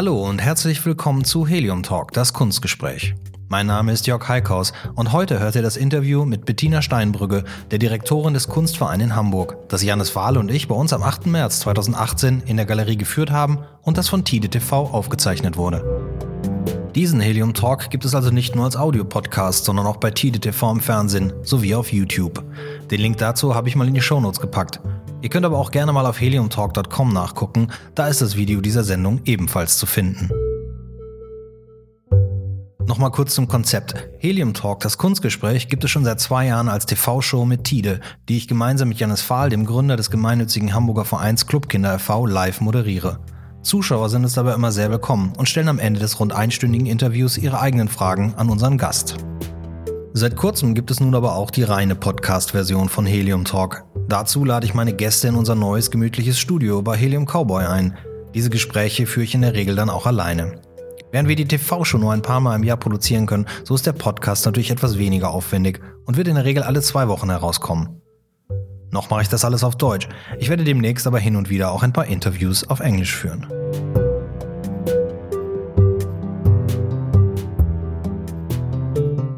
Hallo und herzlich willkommen zu Helium Talk, das Kunstgespräch. Mein Name ist Jörg Heikhaus und heute hört ihr das Interview mit Bettina Steinbrügge, der Direktorin des Kunstvereins in Hamburg, das Janis Wahl und ich bei uns am 8. März 2018 in der Galerie geführt haben und das von Tide TV aufgezeichnet wurde. Diesen Helium Talk gibt es also nicht nur als Audiopodcast, sondern auch bei Tide TV im Fernsehen sowie auf YouTube. Den Link dazu habe ich mal in die Shownotes gepackt. Ihr könnt aber auch gerne mal auf heliumtalk.com nachgucken, da ist das Video dieser Sendung ebenfalls zu finden. Nochmal kurz zum Konzept. Helium Talk, das Kunstgespräch, gibt es schon seit zwei Jahren als TV-Show mit Tide, die ich gemeinsam mit Janis Fahl, dem Gründer des gemeinnützigen Hamburger Vereins Clubkinder e.V., live moderiere. Zuschauer sind es dabei immer sehr willkommen und stellen am Ende des rund einstündigen Interviews ihre eigenen Fragen an unseren Gast. Seit kurzem gibt es nun aber auch die reine Podcast-Version von Helium Talk. Dazu lade ich meine Gäste in unser neues gemütliches Studio bei Helium Cowboy ein. Diese Gespräche führe ich in der Regel dann auch alleine. Während wir die TV-Show nur ein paar Mal im Jahr produzieren können, so ist der Podcast natürlich etwas weniger aufwendig und wird in der Regel alle zwei Wochen herauskommen. Noch mache ich das alles auf Deutsch. Ich werde demnächst aber hin und wieder auch ein paar Interviews auf Englisch führen.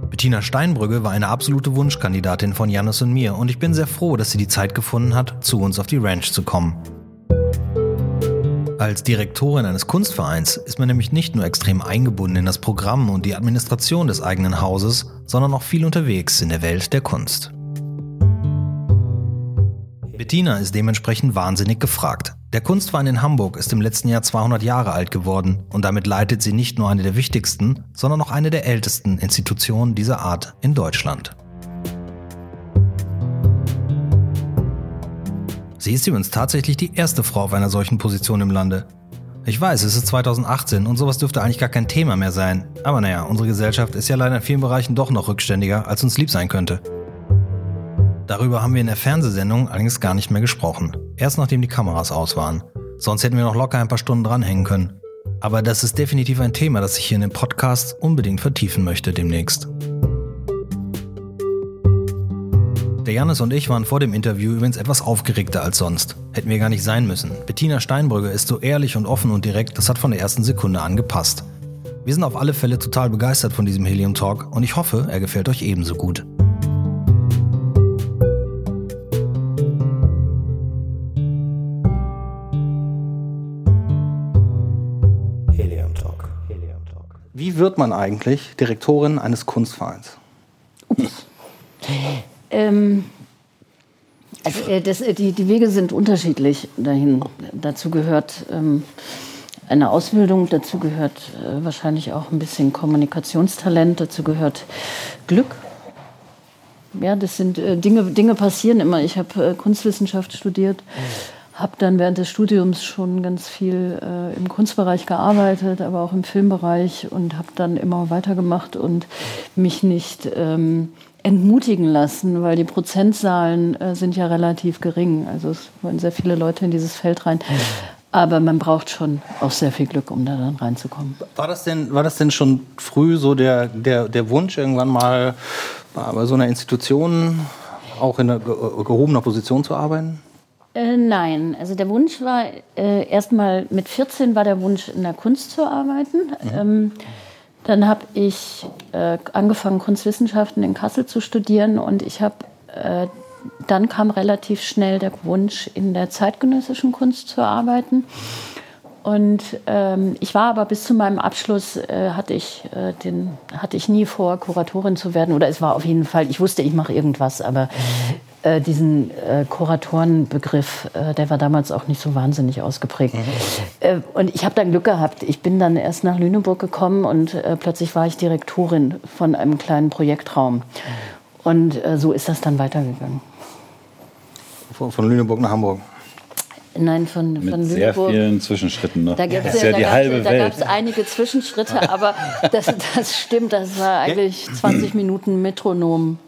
Bettina Steinbrügge war eine absolute Wunschkandidatin von Janus und mir und ich bin sehr froh, dass sie die Zeit gefunden hat, zu uns auf die Ranch zu kommen. Als Direktorin eines Kunstvereins ist man nämlich nicht nur extrem eingebunden in das Programm und die Administration des eigenen Hauses, sondern auch viel unterwegs in der Welt der Kunst. Bettina ist dementsprechend wahnsinnig gefragt. Der Kunstverein in Hamburg ist im letzten Jahr 200 Jahre alt geworden und damit leitet sie nicht nur eine der wichtigsten, sondern auch eine der ältesten Institutionen dieser Art in Deutschland. Sie ist übrigens tatsächlich die erste Frau auf einer solchen Position im Lande. Ich weiß, es ist 2018 und sowas dürfte eigentlich gar kein Thema mehr sein. Aber naja, unsere Gesellschaft ist ja leider in vielen Bereichen doch noch rückständiger, als uns lieb sein könnte. Darüber haben wir in der Fernsehsendung allerdings gar nicht mehr gesprochen. Erst nachdem die Kameras aus waren. Sonst hätten wir noch locker ein paar Stunden dranhängen können. Aber das ist definitiv ein Thema, das ich hier in dem Podcast unbedingt vertiefen möchte demnächst. Der Janis und ich waren vor dem Interview übrigens etwas aufgeregter als sonst. Hätten wir gar nicht sein müssen. Bettina Steinbrügge ist so ehrlich und offen und direkt, das hat von der ersten Sekunde an gepasst. Wir sind auf alle Fälle total begeistert von diesem Helium Talk und ich hoffe, er gefällt euch ebenso gut. Wie wird man eigentlich Direktorin eines Kunstvereins? Ähm, also äh, das, äh, die, die Wege sind unterschiedlich dahin. Dazu gehört ähm, eine Ausbildung, dazu gehört äh, wahrscheinlich auch ein bisschen Kommunikationstalent, dazu gehört Glück. Ja, das sind äh, Dinge, Dinge passieren immer. Ich habe äh, Kunstwissenschaft studiert. Mhm habe dann während des Studiums schon ganz viel äh, im Kunstbereich gearbeitet, aber auch im Filmbereich und habe dann immer weitergemacht und mich nicht ähm, entmutigen lassen, weil die Prozentzahlen äh, sind ja relativ gering. Also es wollen sehr viele Leute in dieses Feld rein. Aber man braucht schon auch sehr viel Glück, um da dann reinzukommen. War das denn, war das denn schon früh so der, der, der Wunsch, irgendwann mal bei so einer Institution auch in einer gehobener Position zu arbeiten? Äh, nein, also der Wunsch war äh, erstmal mit 14 war der Wunsch in der Kunst zu arbeiten. Mhm. Ähm, dann habe ich äh, angefangen Kunstwissenschaften in Kassel zu studieren und ich habe äh, dann kam relativ schnell der Wunsch in der zeitgenössischen Kunst zu arbeiten. Und ähm, ich war aber bis zu meinem Abschluss äh, hatte ich äh, den hatte ich nie vor Kuratorin zu werden oder es war auf jeden Fall ich wusste ich mache irgendwas aber äh, diesen äh, Kuratorenbegriff, äh, der war damals auch nicht so wahnsinnig ausgeprägt. Mhm. Äh, und ich habe dann Glück gehabt. Ich bin dann erst nach Lüneburg gekommen und äh, plötzlich war ich Direktorin von einem kleinen Projektraum. Und äh, so ist das dann weitergegangen. Von, von Lüneburg nach Hamburg? Nein, von, Mit von sehr vielen Zwischenschritten noch. Da gibt es ja, ja, die halbe Welt. Da gab es einige Zwischenschritte, aber das, das stimmt, das war eigentlich 20 Minuten Metronom.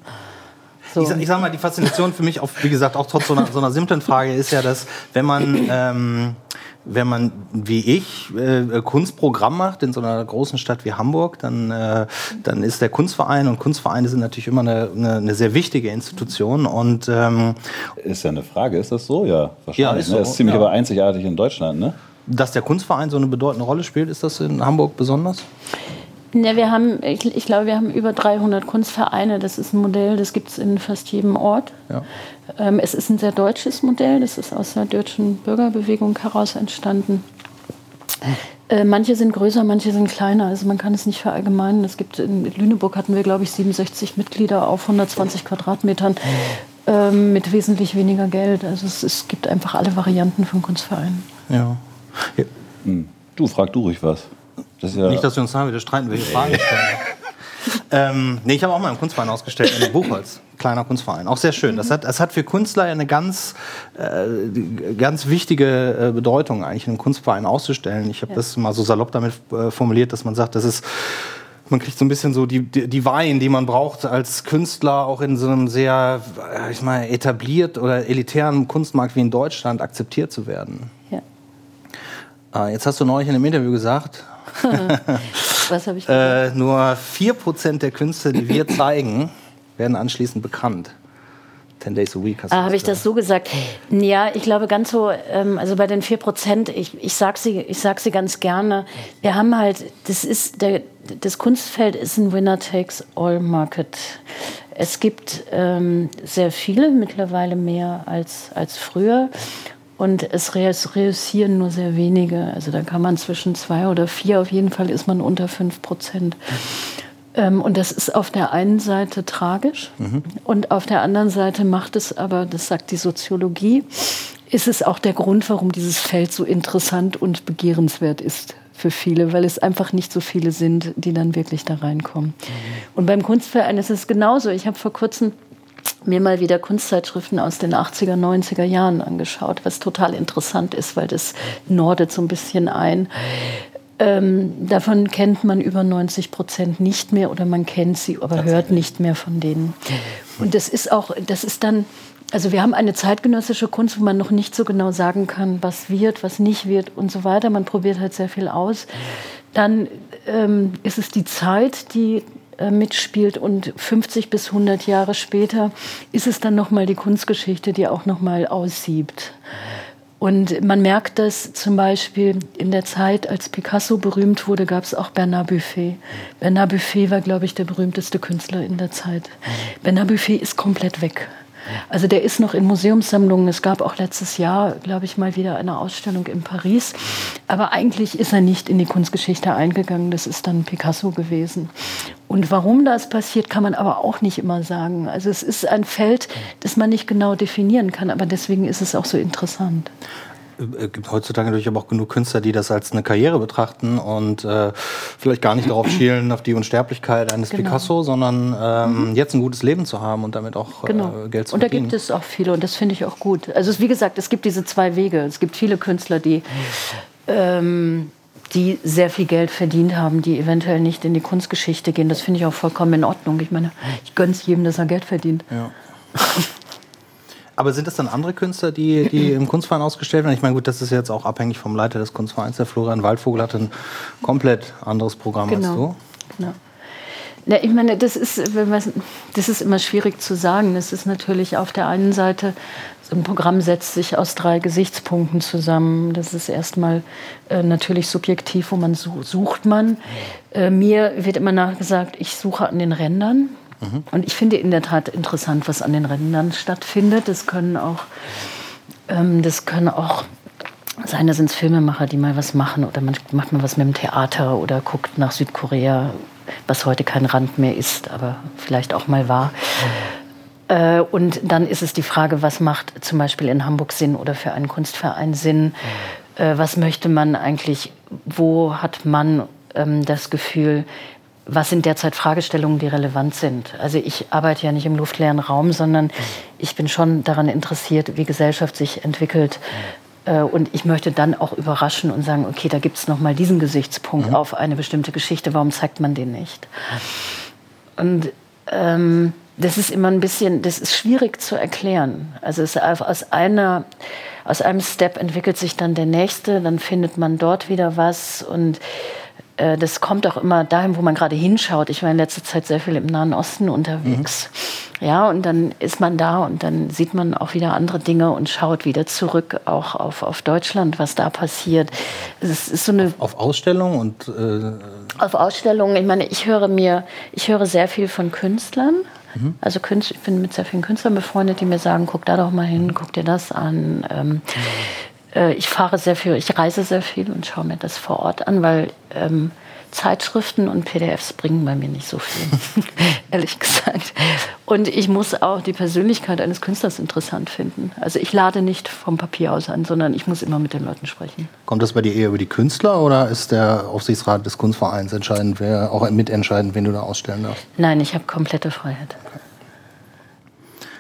So. Ich, ich sag mal, die Faszination für mich, auch, wie gesagt, auch trotz so einer, so einer simplen Frage, ist ja, dass wenn man, ähm, wenn man wie ich äh, Kunstprogramm macht in so einer großen Stadt wie Hamburg, dann, äh, dann ist der Kunstverein und Kunstvereine sind natürlich immer eine, eine, eine sehr wichtige Institution. Und, ähm, ist ja eine Frage, ist das so? Ja, wahrscheinlich. Ja, ist, so, ne? ist ziemlich ja. aber einzigartig in Deutschland, ne? Dass der Kunstverein so eine bedeutende Rolle spielt, ist das in Hamburg besonders? Ja, wir haben, ich, ich, glaube, wir haben über 300 Kunstvereine. Das ist ein Modell, das gibt es in fast jedem Ort. Ja. Ähm, es ist ein sehr deutsches Modell, das ist aus der deutschen Bürgerbewegung heraus entstanden. Äh, manche sind größer, manche sind kleiner. Also man kann es nicht verallgemeinern. Es gibt in Lüneburg hatten wir, glaube ich, 67 Mitglieder auf 120 Quadratmetern äh, mit wesentlich weniger Geld. Also es, es, gibt einfach alle Varianten von Kunstvereinen. Ja. ja. Hm. Du, frag du ruhig was. Das ja Nicht, dass wir uns da wieder streiten, welche Fragen stellen. ähm, nee, ich habe auch mal im Kunstverein ausgestellt, in Buchholz. Kleiner Kunstverein. Auch sehr schön. Das hat, das hat für Künstler eine ganz, äh, ganz wichtige äh, Bedeutung, eigentlich in einem Kunstverein auszustellen. Ich habe ja. das mal so salopp damit äh, formuliert, dass man sagt, das ist man kriegt so ein bisschen so die, die, die Weihen, die man braucht als Künstler, auch in so einem sehr, äh, ich meine, etabliert oder elitären Kunstmarkt wie in Deutschland akzeptiert zu werden. Ja. Äh, jetzt hast du neulich in einem Interview gesagt, Was habe ich äh, Nur 4% der Künste, die wir zeigen, werden anschließend bekannt. 10 Days a Week. Ah, habe ich das so gesagt? Ja, ich glaube ganz so, ähm, also bei den 4 Prozent, ich, ich sage sie, sag sie ganz gerne, wir haben halt, das ist, der, das Kunstfeld ist ein Winner-Takes-All-Market. Es gibt ähm, sehr viele, mittlerweile mehr als, als früher. Und es reüssieren nur sehr wenige. Also da kann man zwischen zwei oder vier, auf jeden Fall ist man unter fünf Prozent. Ähm, und das ist auf der einen Seite tragisch mhm. und auf der anderen Seite macht es aber, das sagt die Soziologie, ist es auch der Grund, warum dieses Feld so interessant und begehrenswert ist für viele, weil es einfach nicht so viele sind, die dann wirklich da reinkommen. Mhm. Und beim Kunstverein ist es genauso. Ich habe vor kurzem mir mal wieder Kunstzeitschriften aus den 80er, 90er Jahren angeschaut, was total interessant ist, weil das nordet so ein bisschen ein. Ähm, davon kennt man über 90 Prozent nicht mehr oder man kennt sie, aber hört nicht mehr von denen. Und das ist auch, das ist dann, also wir haben eine zeitgenössische Kunst, wo man noch nicht so genau sagen kann, was wird, was nicht wird und so weiter. Man probiert halt sehr viel aus. Dann ähm, ist es die Zeit, die mitspielt und 50 bis 100 Jahre später ist es dann nochmal die Kunstgeschichte, die auch nochmal aussiebt. Und man merkt das zum Beispiel in der Zeit, als Picasso berühmt wurde, gab es auch Bernard Buffet. Bernard Buffet war, glaube ich, der berühmteste Künstler in der Zeit. Bernard Buffet ist komplett weg. Also der ist noch in Museumssammlungen. Es gab auch letztes Jahr, glaube ich, mal wieder eine Ausstellung in Paris. Aber eigentlich ist er nicht in die Kunstgeschichte eingegangen. Das ist dann Picasso gewesen. Und warum das passiert, kann man aber auch nicht immer sagen. Also es ist ein Feld, das man nicht genau definieren kann. Aber deswegen ist es auch so interessant. Es äh, gibt heutzutage natürlich aber auch genug Künstler, die das als eine Karriere betrachten und äh, vielleicht gar nicht darauf schielen, auf die Unsterblichkeit eines genau. Picasso, sondern ähm, mhm. jetzt ein gutes Leben zu haben und damit auch genau. äh, Geld zu verdienen. Und da gibt es auch viele und das finde ich auch gut. Also wie gesagt, es gibt diese zwei Wege. Es gibt viele Künstler, die ähm, die sehr viel Geld verdient haben, die eventuell nicht in die Kunstgeschichte gehen. Das finde ich auch vollkommen in Ordnung. Ich meine, ich gönne es jedem, dass er Geld verdient. Ja. Aber sind das dann andere Künstler, die, die im Kunstverein ausgestellt werden? Ich meine, gut, das ist jetzt auch abhängig vom Leiter des Kunstvereins. Der Florian Waldvogel hat ein komplett anderes Programm genau. als du. Genau. Ja, ich meine, das ist, das ist immer schwierig zu sagen. Es ist natürlich auf der einen Seite, so ein Programm setzt sich aus drei Gesichtspunkten zusammen. Das ist erstmal äh, natürlich subjektiv, wo man sucht man. Äh, mir wird immer nachgesagt, ich suche an den Rändern. Und ich finde in der Tat interessant, was an den Rändern stattfindet. Das können auch, ähm, das können auch sein, da sind es Filmemacher, die mal was machen oder man macht mal was mit dem Theater oder guckt nach Südkorea, was heute kein Rand mehr ist, aber vielleicht auch mal war. Äh, und dann ist es die Frage, was macht zum Beispiel in Hamburg Sinn oder für einen Kunstverein Sinn? Äh, was möchte man eigentlich, wo hat man ähm, das Gefühl, was sind derzeit Fragestellungen, die relevant sind. Also ich arbeite ja nicht im luftleeren Raum, sondern ich bin schon daran interessiert, wie Gesellschaft sich entwickelt. Äh, und ich möchte dann auch überraschen und sagen, okay, da gibt es nochmal diesen Gesichtspunkt mhm. auf eine bestimmte Geschichte, warum zeigt man den nicht? Und ähm, das ist immer ein bisschen, das ist schwierig zu erklären. Also es aus einer, aus einem Step entwickelt sich dann der nächste, dann findet man dort wieder was und äh, das kommt auch immer dahin, wo man gerade hinschaut. Ich war in letzter Zeit sehr viel im Nahen Osten unterwegs. Mhm. Ja, und dann ist man da und dann sieht man auch wieder andere Dinge und schaut wieder zurück, auch auf, auf Deutschland, was da passiert. Es ist so eine auf, auf Ausstellungen und äh auf Ausstellungen. Ich meine, ich höre mir, ich höre sehr viel von Künstlern. Mhm. Also ich bin mit sehr vielen Künstlern befreundet, die mir sagen, guck da doch mal hin, guck dir das an. Ähm, mhm ich fahre sehr viel, ich reise sehr viel und schaue mir das vor Ort an, weil ähm, Zeitschriften und PDFs bringen bei mir nicht so viel, ehrlich gesagt. Und ich muss auch die Persönlichkeit eines Künstlers interessant finden. Also ich lade nicht vom Papier aus an, sondern ich muss immer mit den Leuten sprechen. Kommt das bei dir eher über die Künstler oder ist der Aufsichtsrat des Kunstvereins entscheidend, wer auch mitentscheidend, wen du da ausstellen darfst? Nein, ich habe komplette Freiheit. Okay.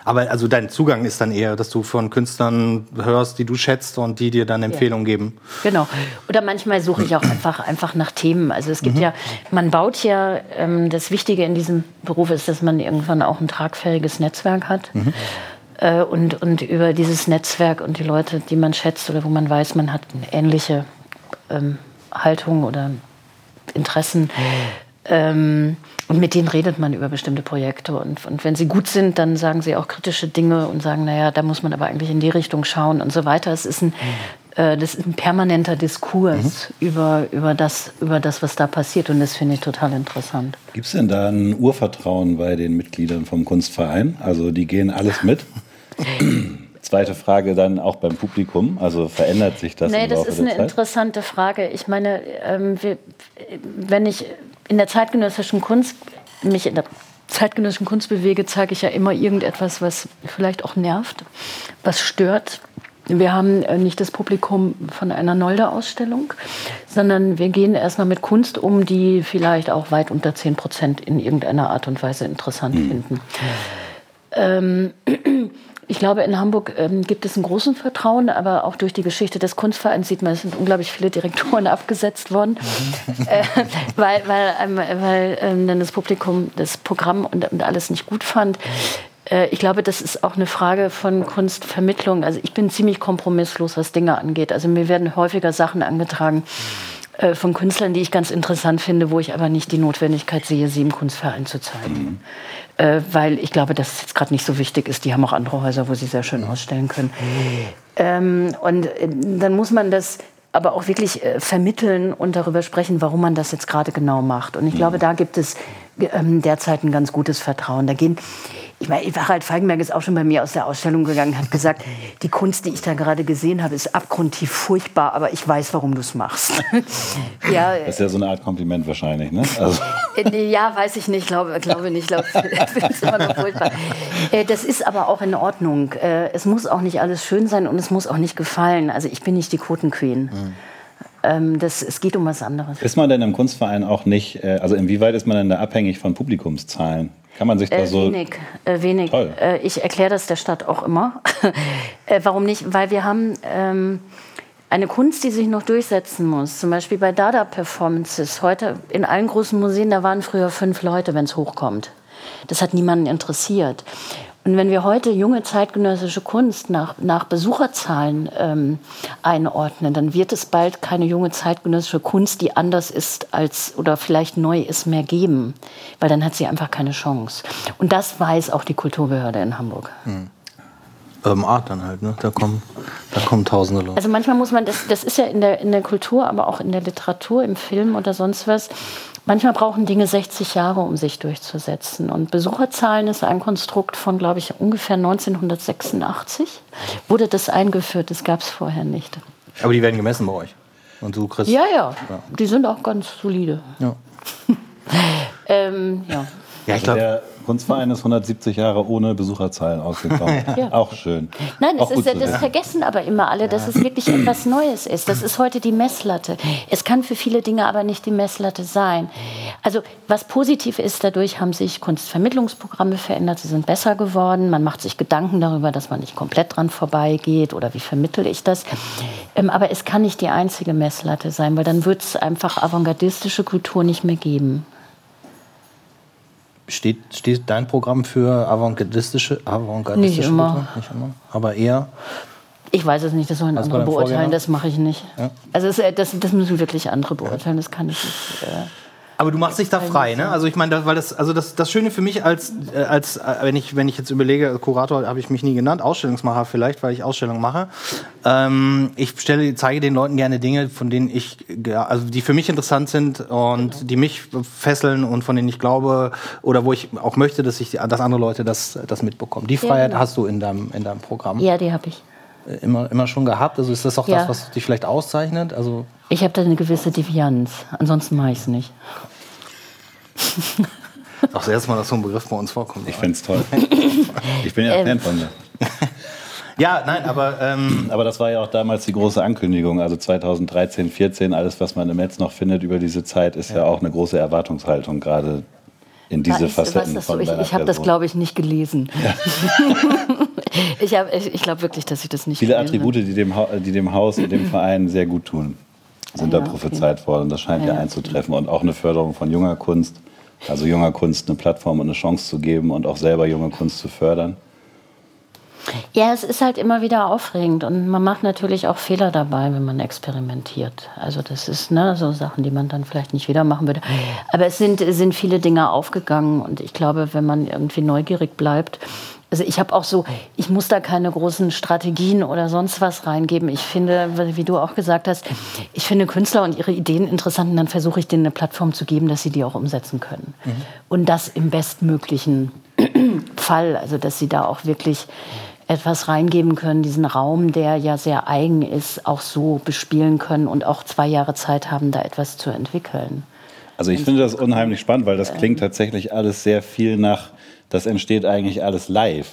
Aber also dein Zugang ist dann eher, dass du von Künstlern hörst, die du schätzt und die dir dann Empfehlungen ja. geben. Genau. Oder manchmal suche ich auch einfach, einfach nach Themen. Also es gibt mhm. ja, man baut ja, ähm, das Wichtige in diesem Beruf ist, dass man irgendwann auch ein tragfähiges Netzwerk hat. Mhm. Äh, und, und über dieses Netzwerk und die Leute, die man schätzt oder wo man weiß, man hat eine ähnliche ähm, Haltung oder Interessen, ähm, und mit denen redet man über bestimmte Projekte. Und, und wenn sie gut sind, dann sagen sie auch kritische Dinge und sagen, naja, da muss man aber eigentlich in die Richtung schauen und so weiter. Es ist ein, äh, das ist ein permanenter Diskurs mhm. über, über, das, über das, was da passiert. Und das finde ich total interessant. Gibt es denn da ein Urvertrauen bei den Mitgliedern vom Kunstverein? Also die gehen alles mit? Zweite Frage dann auch beim Publikum. Also verändert sich das? Nee, das ist eine Zeit? interessante Frage. Ich meine, ähm, wir, wenn ich in der zeitgenössischen Kunst mich in der zeitgenössischen Kunst bewege, zeige ich ja immer irgendetwas, was vielleicht auch nervt, was stört. Wir haben äh, nicht das Publikum von einer Nolde-Ausstellung, sondern wir gehen erstmal mit Kunst um, die vielleicht auch weit unter 10 Prozent in irgendeiner Art und Weise interessant mhm. finden. Ähm, ich glaube, in Hamburg ähm, gibt es ein großes Vertrauen, aber auch durch die Geschichte des Kunstvereins sieht man, es sind unglaublich viele Direktoren abgesetzt worden, mhm. äh, weil, weil, ähm, weil ähm, dann das Publikum das Programm und, und alles nicht gut fand. Äh, ich glaube, das ist auch eine Frage von Kunstvermittlung. Also ich bin ziemlich kompromisslos, was Dinge angeht. Also mir werden häufiger Sachen angetragen äh, von Künstlern, die ich ganz interessant finde, wo ich aber nicht die Notwendigkeit sehe, sie im Kunstverein zu zeigen. Mhm äh, weil ich glaube, dass es jetzt gerade nicht so wichtig ist. Die haben auch andere Häuser, wo sie sehr schön ausstellen können. Ähm, und äh, dann muss man das aber auch wirklich äh, vermitteln und darüber sprechen, warum man das jetzt gerade genau macht. Und ich glaube, da gibt es ähm, derzeit ein ganz gutes Vertrauen. Da gehen ich meine, Harald Feigenberg ist auch schon bei mir aus der Ausstellung gegangen, hat gesagt, die Kunst, die ich da gerade gesehen habe, ist abgrundtief furchtbar, aber ich weiß, warum du es machst. ja, das ist ja so eine Art Kompliment wahrscheinlich, ne? Also. Äh, ja, weiß ich nicht, glaube, glaube nicht, glaube, ist immer noch furchtbar. Äh, das ist aber auch in Ordnung. Äh, es muss auch nicht alles schön sein und es muss auch nicht gefallen. Also ich bin nicht die Quotenqueen. Mhm das, es geht um was anderes. Ist man denn im Kunstverein auch nicht, also inwieweit ist man denn da abhängig von Publikumszahlen? Kann man sich da äh, so. Wenig, äh, wenig. Toll. Äh, ich erkläre das der Stadt auch immer. äh, warum nicht? Weil wir haben ähm, eine Kunst, die sich noch durchsetzen muss. Zum Beispiel bei Dada-Performances. Heute in allen großen Museen, da waren früher fünf Leute, wenn es hochkommt. Das hat niemanden interessiert. Und wenn wir heute junge zeitgenössische Kunst nach, nach Besucherzahlen ähm, einordnen, dann wird es bald keine junge zeitgenössische Kunst, die anders ist als oder vielleicht neu ist, mehr geben, weil dann hat sie einfach keine Chance. Und das weiß auch die Kulturbehörde in Hamburg. Hm. Urban Art dann halt, ne? Da kommen, da kommen tausende Leute. Also manchmal muss man, das, das ist ja in der, in der Kultur, aber auch in der Literatur, im Film oder sonst was, Manchmal brauchen Dinge 60 Jahre, um sich durchzusetzen. Und Besucherzahlen ist ein Konstrukt von, glaube ich, ungefähr 1986. Wurde das eingeführt, das gab es vorher nicht. Aber die werden gemessen bei euch. Und du kriegst. Ja, ja, ja. Die sind auch ganz solide. Ja. ähm, ja. Ja ich glaube. Kunstverein ist 170 Jahre ohne Besucherzahlen ausgekommen. ja. Auch schön. Nein, das, ist, das vergessen aber immer alle, dass es wirklich etwas Neues ist. Das ist heute die Messlatte. Es kann für viele Dinge aber nicht die Messlatte sein. Also was positiv ist, dadurch haben sich Kunstvermittlungsprogramme verändert. Sie sind besser geworden. Man macht sich Gedanken darüber, dass man nicht komplett dran vorbeigeht oder wie vermittel ich das. Ähm, aber es kann nicht die einzige Messlatte sein, weil dann wird es einfach avantgardistische Kultur nicht mehr geben. Steht, steht dein Programm für avantgardistische, avantgardistische Nicht immer. Nicht immer. Aber eher Ich weiß es nicht, das sollen Hast andere beurteilen, das mache ich nicht. Ja. Also äh, das, das müssen wirklich andere beurteilen, das kann ich nicht. Äh, Aber du machst dich da frei, ne? Also ich meine, das- weil das, also das, das Schöne für mich als, äh, als äh, wenn ich, wenn ich jetzt überlege, Kurator habe ich mich nie genannt, Ausstellungsmacher vielleicht, weil ich Ausstellungen mache. Ähm, ich stelle, zeige den Leuten gerne Dinge, von denen ich, ja, also die für mich interessant sind und die mich fesseln und von denen ich glaube oder wo ich auch möchte, dass ich, dass andere Leute das, das mitbekommen. Die Freiheit genau. hast du in deinem, in deinem Programm ja, die habe ich. Äh, immer, immer schon gehabt. Also ist das auch Ja. das, was dich vielleicht auszeichnet? Also Ich habe da eine gewisse Devianz. Ansonsten mache ich es nicht. auch das erste Mal, dass so ein Begriff bei uns vorkommt. Ich finde es toll. Ich bin ja Ähm. Fan von dir. Ja, nein, aber ähm, Aber das war ja auch damals die große Ankündigung. Also 2013, 14, alles, was man im Netz noch findet über diese Zeit, ist ja, auch eine große Erwartungshaltung, gerade in diese du, was Facetten das so? von Ich, ich habe das, glaube ich, nicht gelesen. ich hab- ich, ich glaube wirklich, dass ich das nicht Viele Attribute, die dem, die dem Haus, die dem Verein sehr gut tun, sind Ja, da okay. prophezeit worden. Das scheint ja, Ja, einzutreffen. Und auch eine Förderung von junger Kunst, also junger Kunst eine Plattform und eine Chance zu geben und auch selber junge Kunst zu fördern. Ja, es ist halt immer wieder aufregend und man macht natürlich auch Fehler dabei, wenn man experimentiert. Also das ist ne, so Sachen, die man dann vielleicht nicht wieder machen würde. Aber es sind, es sind viele Dinge aufgegangen und ich glaube, wenn man irgendwie neugierig bleibt, also ich habe auch so, ich muss da keine großen Strategien oder sonst was reingeben. Ich finde, wie du auch gesagt hast, ich finde Künstler und ihre Ideen interessant und dann versuche ich denen eine Plattform zu geben, dass sie die auch umsetzen können. Und das im bestmöglichen Fall, also dass sie da auch wirklich etwas reingeben können, diesen Raum, der ja sehr eigen ist, auch so bespielen können und auch zwei Jahre Zeit haben, da etwas zu entwickeln. Also ich finde das unheimlich spannend, weil das klingt tatsächlich alles sehr viel nach, das entsteht eigentlich alles live.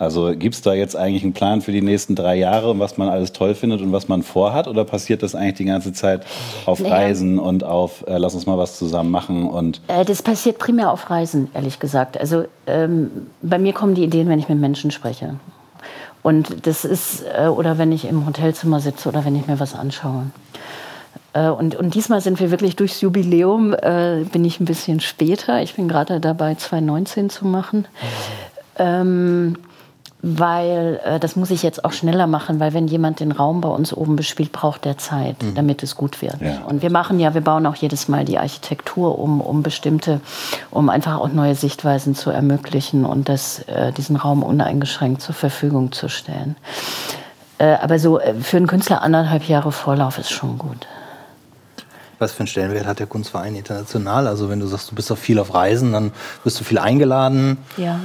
Also gibt es da jetzt eigentlich einen Plan für die nächsten drei Jahre, was man alles toll findet und was man vorhat? Oder passiert das eigentlich die ganze Zeit auf Naja. Reisen und auf, äh, lass uns mal was zusammen machen und Äh, das passiert primär auf Reisen, ehrlich gesagt. Also ähm, bei mir kommen die Ideen, wenn ich mit Menschen spreche. Und das ist, äh, oder wenn ich im Hotelzimmer sitze oder wenn ich mir was anschaue. Äh, und, und diesmal sind wir wirklich durchs Jubiläum, äh, bin ich ein bisschen später. Ich bin gerade dabei, 2019 zu machen. Ähm, weil äh, das muss ich jetzt auch schneller machen, weil wenn jemand den Raum bei uns oben bespielt, braucht der Zeit, damit es gut wird. Ja. Und wir machen ja, wir bauen auch jedes Mal die Architektur um, um bestimmte, um einfach auch neue Sichtweisen zu ermöglichen und das, äh, diesen Raum uneingeschränkt zur Verfügung zu stellen. Äh, aber so äh, für einen Künstler anderthalb Jahre Vorlauf ist schon gut. Was für einen Stellenwert hat der Kunstverein international? Also wenn du sagst, du bist doch viel auf Reisen, dann wirst du viel eingeladen. Ja.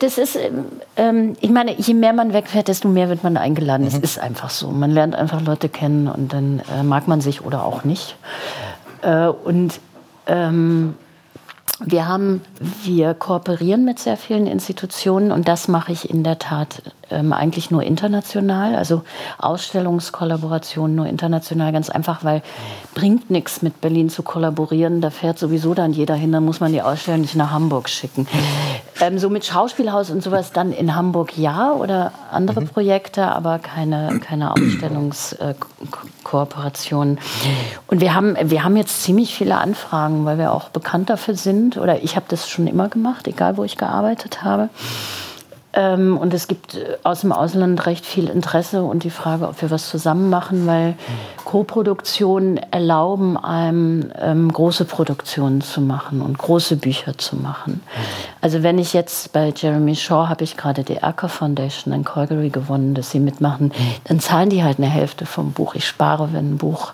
Das ist, ähm, ähm, ich meine, je mehr man wegfährt, desto mehr wird man eingeladen. Es ist einfach so. Man lernt einfach Leute kennen und dann äh, mag man sich oder auch nicht. Äh, und ähm, wir haben, wir kooperieren mit sehr vielen Institutionen und das mache ich in der Tat ähm, eigentlich nur international, also Ausstellungskollaborationen nur international, ganz einfach, weil bringt nichts mit Berlin zu kollaborieren, da fährt sowieso dann jeder hin, dann muss man die Ausstellung nicht nach Hamburg schicken. Ähm, so mit Schauspielhaus und sowas dann in Hamburg ja oder andere Projekte, aber keine, keine Ausstellungskooperationen. Und wir haben, wir haben jetzt ziemlich viele Anfragen, weil wir auch bekannt dafür sind oder ich habe das schon immer gemacht, egal wo ich gearbeitet habe. Ähm, und es gibt äh, aus dem Ausland recht viel Interesse und die Frage, ob wir was zusammen machen, weil Koproduktionen erlauben einem, ähm, große Produktionen zu machen und große Bücher zu machen. Also wenn ich jetzt bei Jeremy Shaw habe ich gerade die Acker Foundation in Calgary gewonnen, dass sie mitmachen, dann zahlen die halt eine Hälfte vom Buch. Ich spare, wenn ein Buch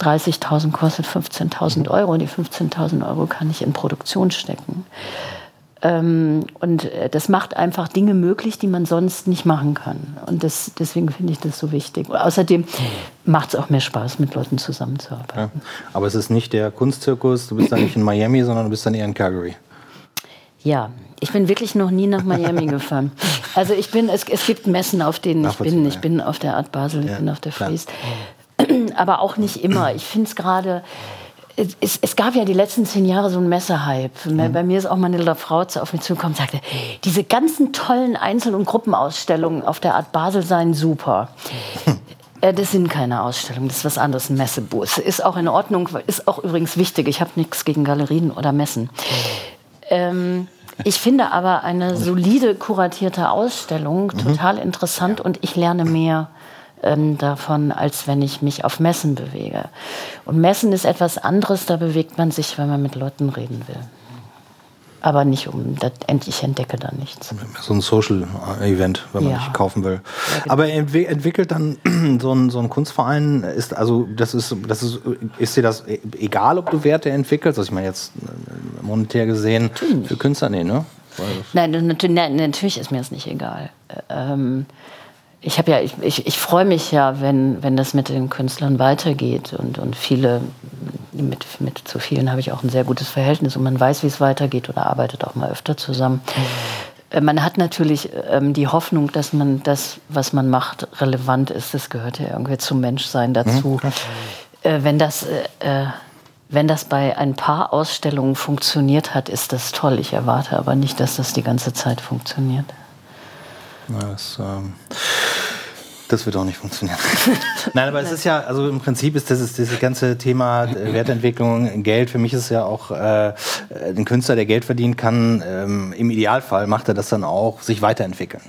30.000 kostet, 15.000 Euro und die 15.000 Euro kann ich in Produktion stecken. Ähm, und äh, das macht einfach Dinge möglich, die man sonst nicht machen kann. Und das, deswegen finde ich das so wichtig. Und außerdem macht es auch mehr Spaß, mit Leuten zusammenzuarbeiten. Ja. Aber es ist nicht der Kunstzirkus, du bist dann nicht in Miami, sondern du bist dann eher in Calgary. Ja, ich bin wirklich noch nie nach Miami gefahren. Also ich bin, es, es gibt Messen, auf denen ich bin. Ich bin auf der Art Basel, ich Ja, bin auf der klar. Friest. Aber auch nicht immer. Ich finde es gerade. Es, es gab ja die letzten zehn Jahre so einen Messehype. Mhm. Bei mir ist auch meine Frau zu- auf mich zugekommen und sagte, diese ganzen tollen Einzel- und Gruppenausstellungen auf der Art Basel seien super. Äh, Das sind keine Ausstellungen, das ist was anderes, ein Messebus. Ist auch in Ordnung, ist auch übrigens wichtig. Ich habe nichts gegen Galerien oder Messen. Ähm, Ich finde aber eine solide kuratierte Ausstellung Mhm. total interessant und ich lerne mehr ähm, davon, als wenn ich mich auf Messen bewege. Und Messen ist etwas anderes, da bewegt man sich, wenn man mit Leuten reden will. Aber nicht um, das, ich entdecke da nichts. So ein Social-Event, wenn man Ja. nicht kaufen will. genau. Aber entwi entwickelt dann so ein, so ein Kunstverein, ist also, das ist, das ist, ist dir das e- egal, ob du Werte entwickelst? Also ich meine jetzt äh, monetär gesehen für Künstler, nee, ne? Nein, natürlich, nein, natürlich ist mir das nicht egal. Ähm, ich habe ja, ich, ich, ich freue mich ja, wenn, wenn das mit den Künstlern weitergeht und, und viele, mit, mit zu vielen habe ich auch ein sehr gutes Verhältnis und man weiß, wie es weitergeht oder arbeitet auch mal öfter zusammen. Äh, Man hat natürlich ähm, die Hoffnung, dass man das, was man macht, relevant ist. Das gehört ja irgendwie zum Menschsein dazu. Äh, wenn das äh, äh, wenn das bei ein paar Ausstellungen funktioniert hat, ist das toll. Ich erwarte aber nicht, dass das die ganze Zeit funktioniert. Ja, das, ähm, das wird auch nicht funktionieren. Nein, aber es ist ja, also im Prinzip ist das ist dieses ganze Thema äh, Wertentwicklung, Geld. Für mich ist ja auch äh, ein Künstler, der Geld verdienen kann. Ähm, Im Idealfall macht er das dann auch, sich weiterentwickeln.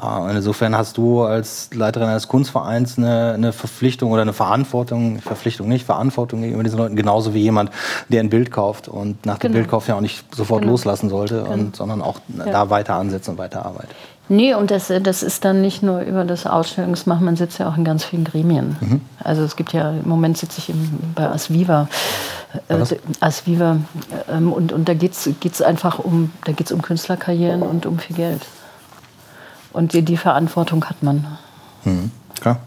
Äh, insofern hast du als Leiterin eines Kunstvereins eine, eine Verpflichtung oder eine Verantwortung, Verpflichtung nicht, Verantwortung gegenüber diesen Leuten, genauso wie jemand, der ein Bild kauft und nach dem Genau. Bildkauf ja auch nicht sofort Genau. loslassen sollte, und, sondern auch da weiter ansetzen und weiter arbeitet. Nee, und das, äh, das ist dann nicht nur über das Ausstellungsmachen, man sitzt ja auch in ganz vielen Gremien. Also es gibt ja, im Moment sitze ich im, bei Asviva. Äh, Asviva ähm, und, und da geht es einfach um, da geht's um Künstlerkarrieren und um viel Geld. Und die, die Verantwortung hat man. Klar.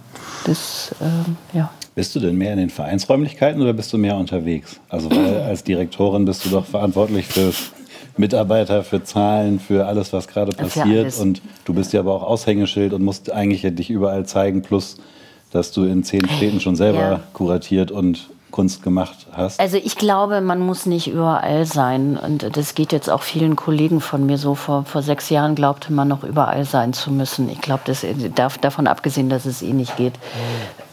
Das, ähm, ja. Bist du denn mehr in den Vereinsräumlichkeiten oder bist du mehr unterwegs? Also weil als Direktorin bist du doch verantwortlich für Mitarbeiter, für Zahlen, für alles, was gerade passiert. Und du bist ja aber auch Aushängeschild und musst eigentlich dich überall zeigen. Plus, dass du in zehn Städten schon selber Ja. kuratiert und Kunst gemacht hast. Also ich glaube, man muss nicht überall sein. Und das geht jetzt auch vielen Kollegen von mir so. Vor, vor sechs Jahren glaubte man noch überall sein zu müssen. Ich glaube, das darf, davon abgesehen, dass es eh nicht geht,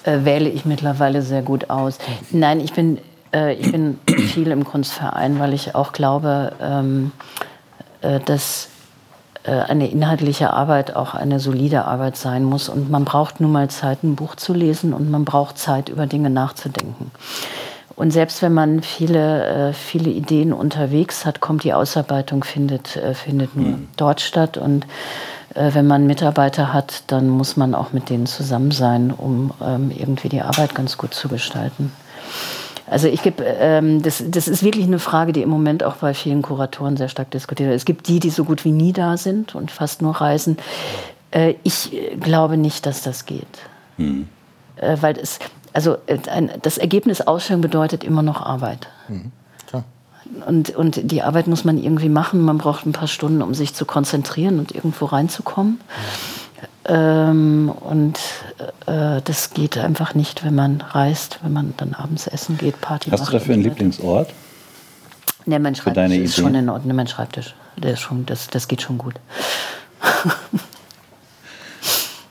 äh, wähle ich mittlerweile sehr gut aus. Nein, ich bin, äh, ich bin viel im Kunstverein, weil ich auch glaube, ähm, äh, dass äh, eine inhaltliche Arbeit auch eine solide Arbeit sein muss. Und man braucht nun mal Zeit, ein Buch zu lesen und man braucht Zeit, über Dinge nachzudenken. Und selbst wenn man viele, äh, viele Ideen unterwegs hat, kommt die Ausarbeitung, findet, äh, findet nur dort statt. Und wenn man Mitarbeiter hat, dann muss man auch mit denen zusammen sein, um ähm, irgendwie die Arbeit ganz gut zu gestalten. Also ich gebe, ähm, das, das ist wirklich eine Frage, die im Moment auch bei vielen Kuratoren sehr stark diskutiert wird. Es gibt die, die so gut wie nie da sind und fast nur reisen. Äh, ich glaube nicht, dass das geht. Äh, weil es, also äh, ein, das Ergebnis Ausstellung bedeutet immer noch Arbeit. Klar. Und, und die Arbeit muss man irgendwie machen. Man braucht ein paar Stunden, um sich zu konzentrieren und irgendwo reinzukommen. Ähm, und äh, das geht einfach nicht, wenn man reist, wenn man dann abends essen geht, Party hast macht. du dafür einen. Lieblingsort? Nee, mein Schreibtisch ist Idee? schon in Ordnung. Mein Schreibtisch, der ist schon, das, das geht schon gut.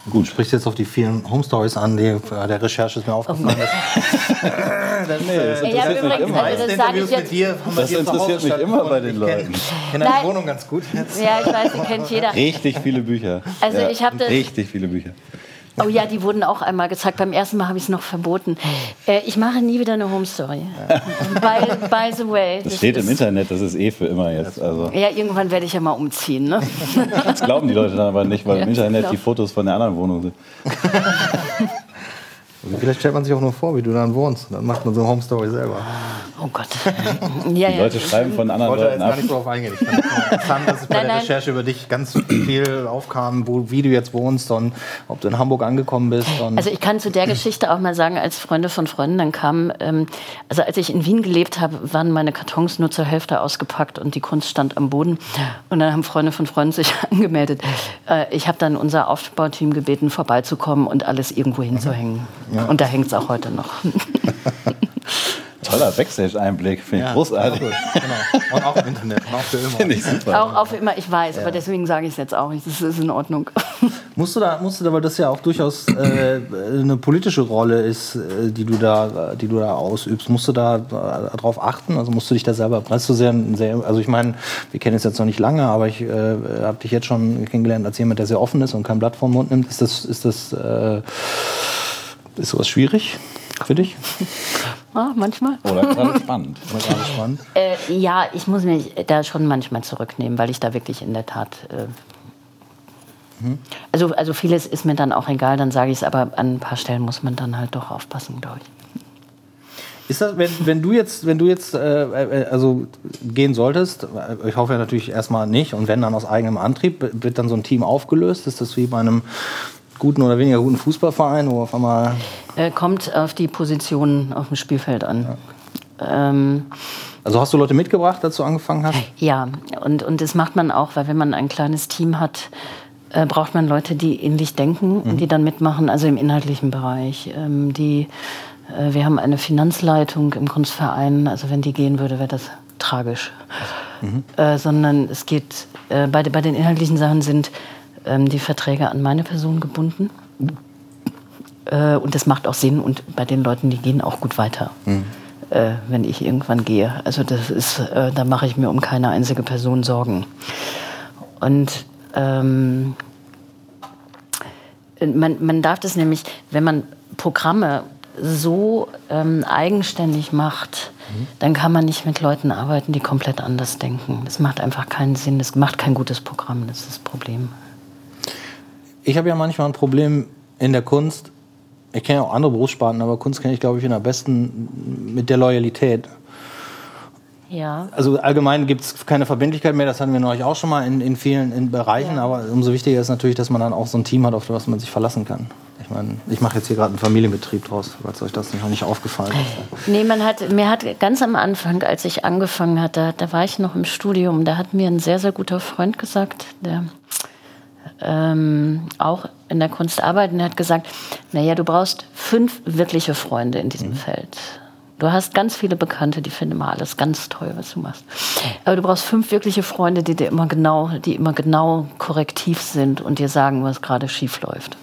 Gut, sprichst jetzt auf die vielen Home Stories an, die bei der Recherche ist mir aufgefallen. dass- Ja, übrigens, also das sage ich jetzt. Das interessiert mich immer bei den Leuten. Ich kenne deine Wohnung ganz gut jetzt. Ja, ich weiß, die kennt jeder. Richtig viele Bücher. Also ich hab das- Richtig viele Bücher. Oh ja, die wurden auch einmal gezeigt. Beim ersten Mal habe ich es noch verboten. Äh, ich mache nie wieder eine Home Story. By, by the way. Das steht im Internet, das ist eh für immer jetzt. Also, Ja, irgendwann werde ich ja mal umziehen. Ne? das glauben die Leute dann aber nicht, weil im Ja, Internet genau. die Fotos von der anderen Wohnung sind. Vielleicht stellt man sich auch nur vor, wie du dann wohnst. Dann macht man so eine Home Story selber. Oh Gott. Ja, Die ja. Leute schreiben von Ich anderen wollte Leuten jetzt gar ab. nicht drauf eingehen. Ich fand es nur interessant, dass es bei Nein, der nein. Recherche über dich ganz viel aufkam, wo, wie du jetzt wohnst und ob du in Hamburg angekommen bist. Und Also ich kann zu der Geschichte auch mal sagen, als Freunde von Freunden dann kamen, ähm, also als ich in Wien gelebt habe, waren meine Kartons nur zur Hälfte ausgepackt und die Kunst stand am Boden. Und dann haben Freunde von Freunden sich angemeldet. Äh, ich habe dann unser Aufbauteam gebeten, vorbeizukommen und alles irgendwo hinzuhängen. Und da hängt es auch heute noch. toller Backstage-Einblick, finde ich Ja, großartig. Gut, genau. Und auch im Internet, und auch für immer. Finde ich super. Auch auf immer, ich weiß, aber deswegen sage ich es jetzt auch nicht. Das ist in Ordnung. Musst du da, musst du da, weil das ja auch durchaus äh, eine politische Rolle ist, äh, die du da, die du da ausübst, musst du da äh, drauf achten? Also musst du dich da selber, hast du sehr, sehr also ich meine, wir kennen es jetzt noch nicht lange, aber ich äh, habe dich jetzt schon kennengelernt als jemand, der sehr offen ist und kein Blatt vom Mund nimmt. Ist das, ist das, äh, ist sowas schwierig für dich? Ah, manchmal. Oder gerade spannend. Gerade spannend. Äh, ja, ich muss mich da schon manchmal zurücknehmen, weil ich da wirklich in der Tat. Äh, also, also vieles ist mir dann auch egal, dann sage ich es, aber an ein paar Stellen muss man dann halt doch aufpassen, glaube ich. Ist das, wenn, wenn du jetzt, wenn du jetzt äh, äh, also gehen solltest, äh, ich hoffe ja natürlich erstmal nicht, und wenn dann aus eigenem Antrieb, wird dann so ein Team aufgelöst? Ist das wie bei einem guten oder weniger guten Fußballverein, wo auf einmal. Äh, kommt auf die Position auf dem Spielfeld an. Ähm, Also hast du Leute mitgebracht, als du angefangen hast? ja, und, und das macht man auch, weil wenn man ein kleines Team hat, äh, braucht man Leute, die ähnlich denken und die dann mitmachen, also im inhaltlichen Bereich. Ähm, die, äh, wir haben eine Finanzleitung im Kunstverein, also wenn die gehen würde, wäre das tragisch. Äh, sondern es geht, äh, bei, bei den inhaltlichen Sachen sind ähm, die Verträge an meine Person gebunden. Äh, und das macht auch Sinn und bei den Leuten, die gehen auch gut weiter. Äh, wenn ich irgendwann gehe. Also das ist, äh, da mache ich mir um keine einzige Person Sorgen. Und ähm, man, man darf das nämlich, wenn man Programme so ähm, eigenständig macht, dann kann man nicht mit Leuten arbeiten, die komplett anders denken. Das macht einfach keinen Sinn. Das macht kein gutes Programm. Das ist das Problem. Ich habe ja manchmal ein Problem in der Kunst. Ich kenne ja auch andere Berufssparten, aber Kunst kenne ich, glaube ich, in der besten mit der Loyalität. Ja. Also allgemein gibt es keine Verbindlichkeit mehr, das hatten wir neulich auch schon mal in, in vielen in Bereichen, Ja. aber umso wichtiger ist natürlich, dass man dann auch so ein Team hat, auf das man sich verlassen kann. Ich meine, ich mache jetzt hier gerade einen Familienbetrieb draus, falls euch das noch nicht aufgefallen ist. Nee, man hat, mir hat ganz am Anfang, als ich angefangen hatte, da war ich noch im Studium, da hat mir ein sehr, sehr guter Freund gesagt, der ähm, auch in der Kunst arbeitet, der hat gesagt, naja, du brauchst fünf wirkliche Freunde in diesem Feld. Du hast ganz viele Bekannte, die finden immer alles ganz toll, was du machst. Aber du brauchst fünf wirkliche Freunde, die dir immer genau, die immer genau korrektiv sind und dir sagen, was gerade schief läuft.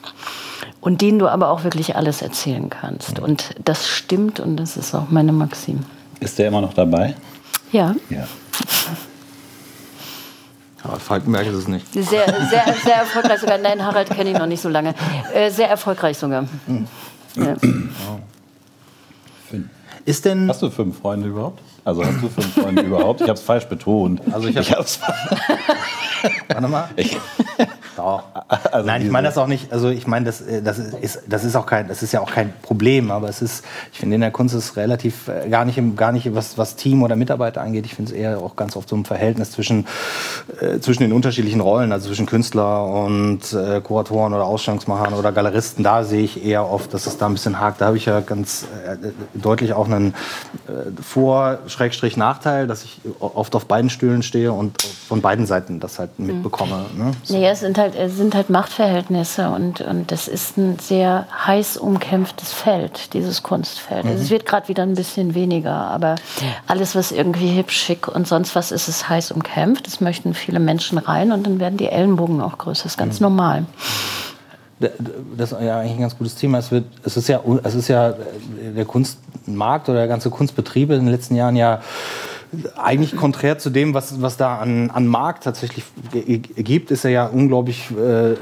Und denen du aber auch wirklich alles erzählen kannst. Und das stimmt und das ist auch meine Maxim. Ist der immer noch dabei? Ja, Ja. Aber Falkenberg ist es nicht. sehr, sehr, sehr erfolgreich sogar. Nein, Harald kenne ich noch nicht so lange. Äh, sehr erfolgreich sogar. Ja. Ist denn. Hast du fünf Freunde überhaupt? Also hast du fünf Freunde überhaupt? Ich habe es falsch betont. Also ich hab- hab's. Warte mal. Ich, Doch. also Nein, ich meine das auch nicht. Also ich meine, das, äh, das ist, das ist auch kein, das ist ja auch kein Problem. Aber es ist, ich finde in der Kunst ist relativ äh, gar nicht, im, gar nicht was, was Team oder Mitarbeiter angeht. Ich finde es eher auch ganz oft so ein Verhältnis zwischen, äh, zwischen den unterschiedlichen Rollen, also zwischen Künstler und äh, Kuratoren oder Ausstellungsmachern oder Galeristen. Da sehe ich eher oft, dass es da ein bisschen hakt. Da habe ich ja ganz deutlich auch einen äh, Vor-, Schrägstrich Nachteil, dass ich oft auf beiden Stühlen stehe und von beiden Seiten das halt mitbekomme. Ne? So. Nee, es sind halt, es sind halt Machtverhältnisse und, und das ist ein sehr heiß umkämpftes Feld, dieses Kunstfeld. Also es wird gerade wieder ein bisschen weniger, aber alles, was irgendwie hip, schick und sonst was ist, ist heiß umkämpft. Es möchten viele Menschen rein und dann werden die Ellenbogen auch größer. Das ist ganz normal. Das ist ja eigentlich ein ganz gutes Thema. Es, wird, es, ist ja, es ist ja der Kunstmarkt oder der ganze Kunstbetrieb in den letzten Jahren ja eigentlich konträr zu dem, was, was da an, an Markt tatsächlich gibt, ist er ja unglaublich äh, äh,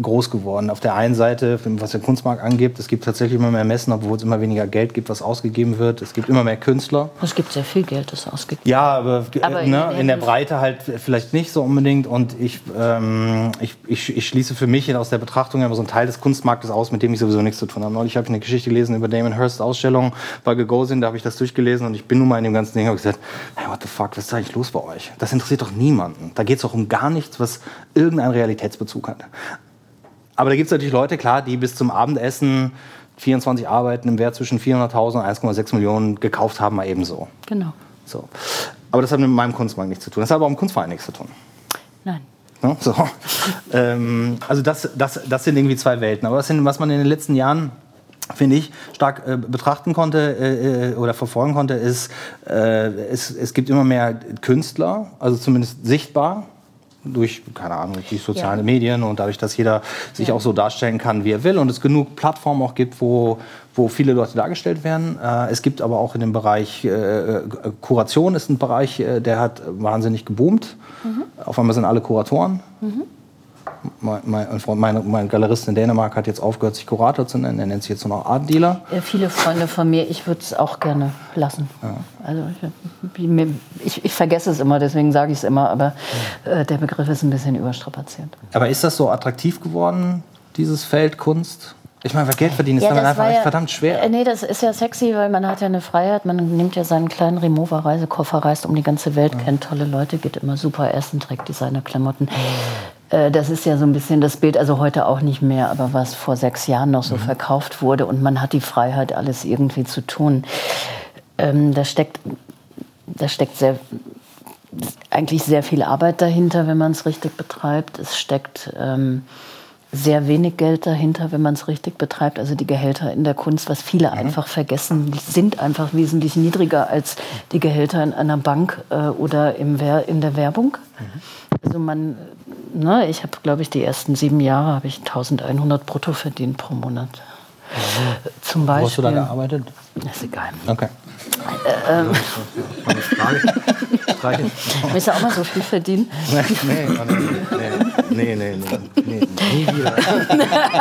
groß geworden. Auf der einen Seite, was den Kunstmarkt angeht, es gibt tatsächlich immer mehr Messen, obwohl es immer weniger Geld gibt, was ausgegeben wird. Es gibt immer mehr Künstler. Es gibt sehr viel Geld, das ausgegeben Ja, aber, Aber äh, ne, in- in der Breite halt vielleicht nicht so unbedingt. Und ich, ähm, ich, ich, ich schließe für mich aus der Betrachtung aber so einen Teil des Kunstmarktes aus, mit dem ich sowieso nichts zu tun habe. Neulich habe ich eine Geschichte gelesen über Damon Hirst Ausstellung bei Gagosian, da habe ich das durchgelesen und ich bin nun mal in dem ganzen Ding und habe gesagt, hey, what the fuck, was ist da eigentlich los bei euch? Das interessiert doch niemanden. Da geht es doch um gar nichts, was irgendeinen Realitätsbezug hat. Aber da gibt es natürlich Leute, klar, die bis zum Abendessen 24 Arbeiten im Wert zwischen 400.000 und 1,6 Millionen gekauft haben, mal ebenso. Genau. So. Aber das hat mit meinem Kunstmarkt nichts zu tun. Das hat aber auch im Kunstverein nichts zu tun. Nein. Ne? So. ähm, also das, das, das sind irgendwie zwei Welten. Aber was, sind, was man in den letzten Jahren finde ich, stark äh, betrachten konnte äh, äh, oder verfolgen konnte, ist, äh, es, es gibt immer mehr Künstler, also zumindest sichtbar, durch, keine Ahnung, die sozialen ja. Medien und dadurch, dass jeder sich ja. auch so darstellen kann, wie er will und es genug Plattformen auch gibt, wo, wo viele Leute dargestellt werden. Äh, es gibt aber auch in dem Bereich, äh, äh Kuration ist ein Bereich, äh, der hat wahnsinnig geboomt. Mhm. Auf einmal sind alle Kuratoren. Mhm mein, mein, mein, Galerist in Dänemark hat jetzt aufgehört, sich Kurator zu nennen. Er nennt sich jetzt nur noch Art Dealer. Ja, viele Freunde von mir, ich würde es auch gerne lassen. Ja. Also ich, ich, ich, vergesse es immer, deswegen sage ich es immer, aber äh, der Begriff ist ein bisschen überstrapaziert. Aber ist das so attraktiv geworden, dieses Feld Kunst? Ich meine, Geld verdienen ist ja, dann einfach ja, verdammt schwer. Äh, nee, das ist ja sexy, weil man hat ja eine Freiheit. Man nimmt ja seinen kleinen Remover-Reisekoffer, reist um die ganze Welt, ja. kennt tolle Leute, geht immer super essen, trägt Designer-Klamotten. Äh, das ist ja so ein bisschen das Bild, also heute auch nicht mehr, aber was vor sechs Jahren noch so mhm. verkauft wurde und man hat die Freiheit, alles irgendwie zu tun. Ähm, da steckt, da steckt sehr, eigentlich sehr viel Arbeit dahinter, wenn man es richtig betreibt. Es steckt ähm, sehr wenig Geld dahinter, wenn man es richtig betreibt. Also die Gehälter in der Kunst, was viele mhm. einfach vergessen, sind einfach wesentlich niedriger als die Gehälter in einer Bank äh, oder im in der Werbung. Mhm. Also man, ne, ich habe, glaube ich, die ersten sieben Jahre habe ich 1100 brutto verdient pro Monat. Mhm. Zum Beispiel. Wo hast du da gearbeitet? ist egal. Okay. Äh, ähm. Frage. Willst du auch mal so viel verdienen? Nee, nee, nee, nee, nee, nee, nie wieder.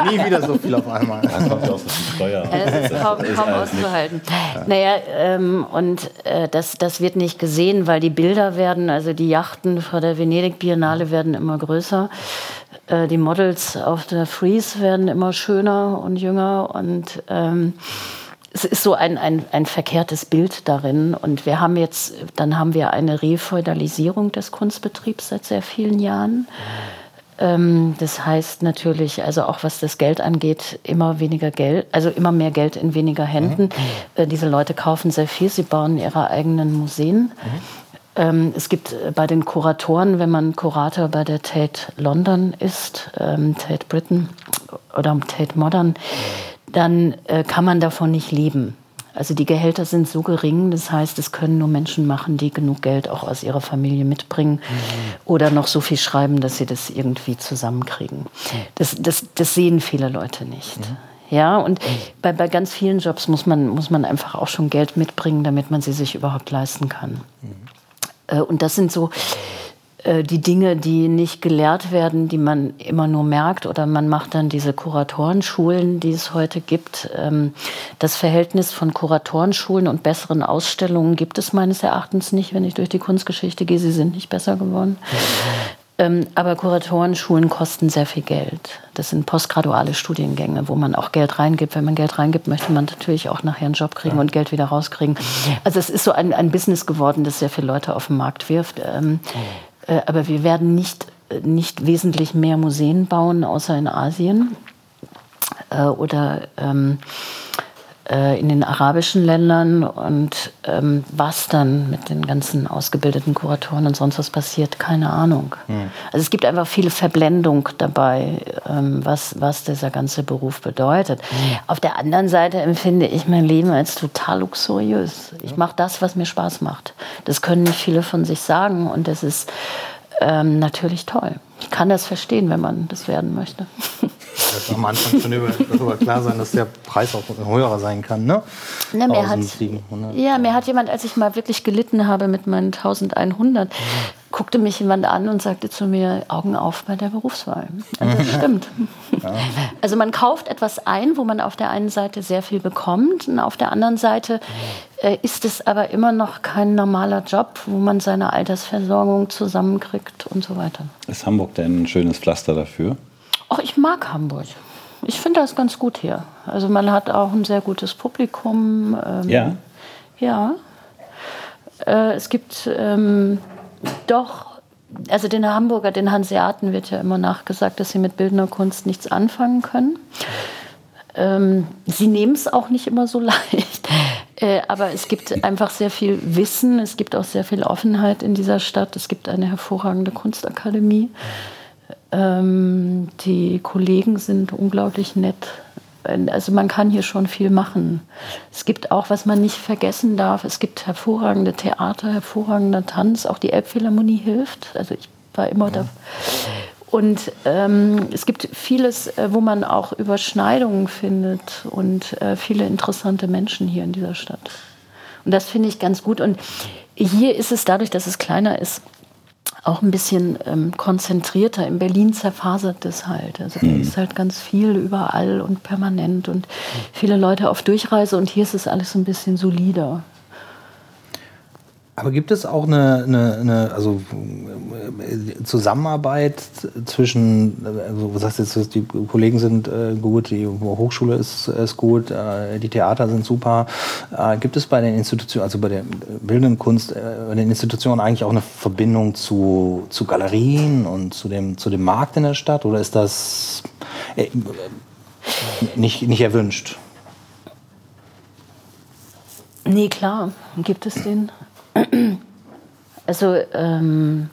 nie wieder so viel auf einmal. Da kommt ja auch so viel Steuer. Das ist kaum, kaum auszuhalten. Naja, ähm, und äh, das, das wird nicht gesehen, weil die Bilder werden, also die Yachten vor der Venedig Biennale werden immer größer. Äh, die Models auf der Freeze werden immer schöner und jünger und ähm, es ist so ein, ein, ein verkehrtes Bild darin. Und wir haben jetzt, dann haben wir eine Refeudalisierung des Kunstbetriebs seit sehr vielen Jahren. Ähm, das heißt natürlich, also auch was das Geld angeht, immer weniger Geld, also immer mehr Geld in weniger Händen. Mhm. Äh, diese Leute kaufen sehr viel, sie bauen ihre eigenen Museen. Mhm. Ähm, es gibt äh, bei den Kuratoren, wenn man Kurator bei der Tate London ist, ähm, Tate Britain oder Tate Modern, dann äh, kann man davon nicht leben. Also die Gehälter sind so gering, das heißt, es können nur Menschen machen, die genug Geld auch aus ihrer Familie mitbringen mhm. oder noch so viel schreiben, dass sie das irgendwie zusammenkriegen. Das, das, das sehen viele Leute nicht. Mhm. Ja, und bei, bei ganz vielen Jobs muss man, muss man einfach auch schon Geld mitbringen, damit man sie sich überhaupt leisten kann. Mhm. Äh, und das sind so die Dinge, die nicht gelehrt werden, die man immer nur merkt, oder man macht dann diese Kuratorenschulen, die es heute gibt. Ähm, das Verhältnis von Kuratorenschulen und besseren Ausstellungen gibt es meines Erachtens nicht, wenn ich durch die Kunstgeschichte gehe. Sie sind nicht besser geworden. Ähm, aber Kuratorenschulen kosten sehr viel Geld. Das sind postgraduale Studiengänge, wo man auch Geld reingibt. Wenn man Geld reingibt, möchte man natürlich auch nachher einen Job kriegen und Geld wieder rauskriegen. Also es ist so ein, ein Business geworden, das sehr viele Leute auf den Markt wirft. Äh, aber wir werden nicht, nicht wesentlich mehr Museen bauen, außer in Asien. Äh, oder ähm, äh, in den arabischen Ländern. Und ähm, was dann mit den ganzen ausgebildeten Kuratoren und sonst was passiert, keine Ahnung. Mhm. Also es gibt einfach viel Verblendung dabei, ähm, was, was dieser ganze Beruf bedeutet. Mhm. Auf der anderen Seite empfinde ich mein Leben als total luxuriös. Ich mache das, was mir Spaß macht. Das können nicht viele von sich sagen und das ist ähm, natürlich toll. Ich kann das verstehen, wenn man das werden möchte. Das am Anfang schon über, darüber klar sein, dass der Preis auch höher sein kann, ne? Na, mir hat, ja, mir hat jemand, als ich mal wirklich gelitten habe mit meinen 1100, guckte mich jemand an und sagte zu mir, Augen auf bei der Berufswahl. Und das stimmt. Ja. Also man kauft etwas ein, wo man auf der einen Seite sehr viel bekommt und auf der anderen Seite äh, ist es aber immer noch kein normaler Job, wo man seine Altersversorgung zusammenkriegt und so weiter. Ist Hamburg denn ein schönes Pflaster dafür? Ach, ich mag Hamburg. Ich finde das ganz gut hier. Also man hat auch ein sehr gutes Publikum. Ähm, ja. Ja. Äh, es gibt ähm, doch, also den Hamburger, den Hanseaten wird ja immer nachgesagt, dass sie mit bildender Kunst nichts anfangen können. Ähm, sie nehmen es auch nicht immer so leicht. Äh, aber es gibt einfach sehr viel Wissen, es gibt auch sehr viel Offenheit in dieser Stadt. Es gibt eine hervorragende Kunstakademie. Ähm, die Kollegen sind unglaublich nett. Also man kann hier schon viel machen. Es gibt auch, was man nicht vergessen darf, es gibt hervorragende Theater, hervorragender Tanz, auch die Elbphilharmonie hilft. Also ich war immer da. Und ähm, es gibt vieles, äh, wo man auch Überschneidungen findet und äh, viele interessante Menschen hier in dieser Stadt. Und das finde ich ganz gut. Und hier ist es dadurch, dass es kleiner ist, auch ein bisschen ähm, konzentrierter. In Berlin zerfasert es halt. Also da mhm. ist halt ganz viel überall und permanent und viele Leute auf Durchreise und hier ist es alles ein bisschen solider. Aber gibt es auch eine, eine, eine also Zusammenarbeit zwischen, also was heißt jetzt, die Kollegen sind äh, gut, die Hochschule ist, ist gut, äh, die Theater sind super. Äh, gibt es bei den Institutionen, also bei der bildenden Kunst, bei den Institutionen eigentlich auch eine Verbindung zu, zu Galerien und zu dem, zu dem Markt in der Stadt oder ist das nicht, nicht erwünscht? Nee, klar, gibt es den. Also ähm,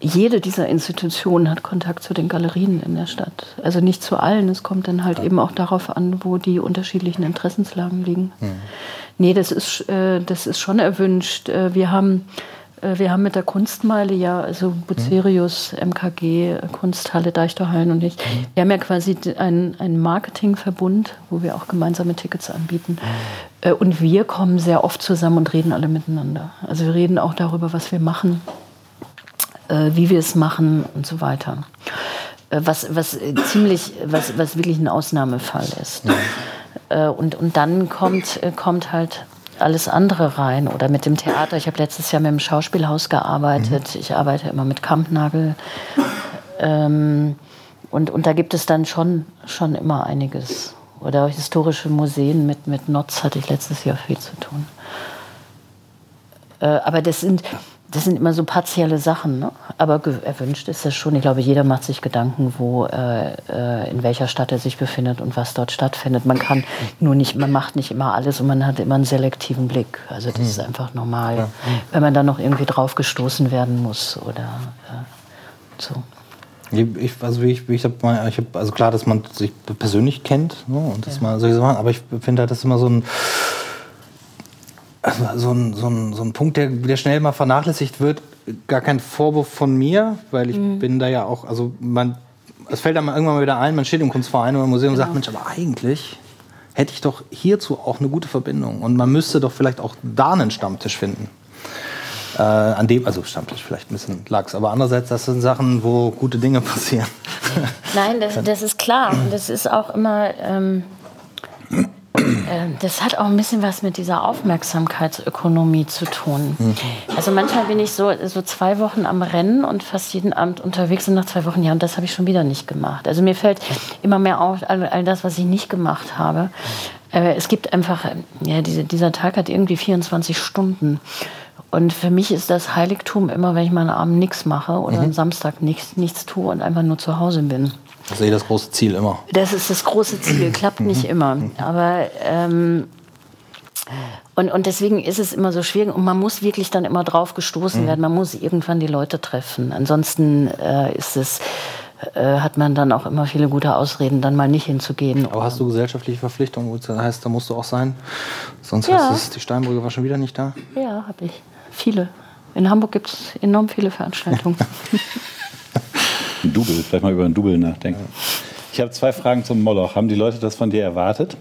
jede dieser Institutionen hat Kontakt zu den Galerien in der Stadt. Also nicht zu allen. Es kommt dann halt eben auch darauf an, wo die unterschiedlichen Interessenslagen liegen. Mhm. Nee, das ist, äh, das ist schon erwünscht. Äh, wir haben wir haben mit der Kunstmeile ja, also Bucerius, MKG, Kunsthalle, Deichtorhallen und ich, wir haben ja quasi einen, einen Marketingverbund, wo wir auch gemeinsame Tickets anbieten. Äh, und wir kommen sehr oft zusammen und reden alle miteinander. Also wir reden auch darüber, was wir machen, äh, wie wir es machen und so weiter. Was, was ziemlich, was, was wirklich ein Ausnahmefall ist. Und, und dann kommt, kommt halt alles andere rein oder mit dem Theater. Ich habe letztes Jahr mit dem Schauspielhaus gearbeitet. Mhm. Ich arbeite immer mit Kampnagel. Ähm, und, und da gibt es dann schon, schon immer einiges. Oder historische Museen mit, mit Notz hatte ich letztes Jahr viel zu tun. Äh, aber das sind, das sind immer so partielle Sachen, ne? aber erwünscht ist das schon. Ich glaube, jeder macht sich Gedanken, wo, äh, äh, in welcher Stadt er sich befindet und was dort stattfindet. Man kann nur nicht, man macht nicht immer alles und man hat immer einen selektiven Blick. Also das ist einfach normal, ja. wenn man dann noch irgendwie drauf gestoßen werden muss oder äh, so. Ich, also ich, ich habe hab, also klar, dass man sich persönlich kennt ne, und das ja. mal solche Sachen, aber ich finde halt, das ist immer so ein also so ein, so, ein, so ein Punkt, der, der schnell mal vernachlässigt wird, gar kein Vorwurf von mir, weil ich mhm. bin da ja auch, also man, es fällt einem irgendwann mal wieder ein, man steht im Kunstverein oder im Museum genau. und sagt, Mensch, aber eigentlich hätte ich doch hierzu auch eine gute Verbindung und man müsste doch vielleicht auch da einen Stammtisch finden. Äh, an dem, also Stammtisch vielleicht ein bisschen Lachs, aber andererseits, das sind Sachen, wo gute Dinge passieren. Nein, das, das ist klar. Das ist auch immer, ähm, äh, das hat auch ein bisschen was mit dieser Aufmerksamkeitsökonomie zu tun. Mhm. Also manchmal bin ich so, so zwei Wochen am Rennen und fast jeden Abend unterwegs und nach zwei Wochen, ja, und das habe ich schon wieder nicht gemacht. Also mir fällt immer mehr auf, all, all das, was ich nicht gemacht habe. Es gibt einfach, ja, diese, dieser Tag hat irgendwie 24 Stunden. Und für mich ist das Heiligtum immer, wenn ich mal einen Abend nichts mache oder mhm. am Samstag nichts, nichts tue und einfach nur zu Hause bin. Das ist eh das große Ziel immer. Das ist das große Ziel, klappt nicht immer. Aber ähm, und, und deswegen ist es immer so schwierig und man muss wirklich dann immer drauf gestoßen mhm. werden. Man muss irgendwann die Leute treffen. Ansonsten äh, ist es, äh, hat man dann auch immer viele gute Ausreden, dann mal nicht hinzugehen. Aber hast du gesellschaftliche Verpflichtungen? Das heißt, da musst du auch sein. Sonst ja. heißt es, die Steinbrücke war schon wieder nicht da. Ja, habe ich. Viele. In Hamburg gibt es enorm viele Veranstaltungen. Ein Double, vielleicht mal über ein Double nachdenken. Ich habe zwei Fragen zum Moloch. Haben die Leute das von dir erwartet?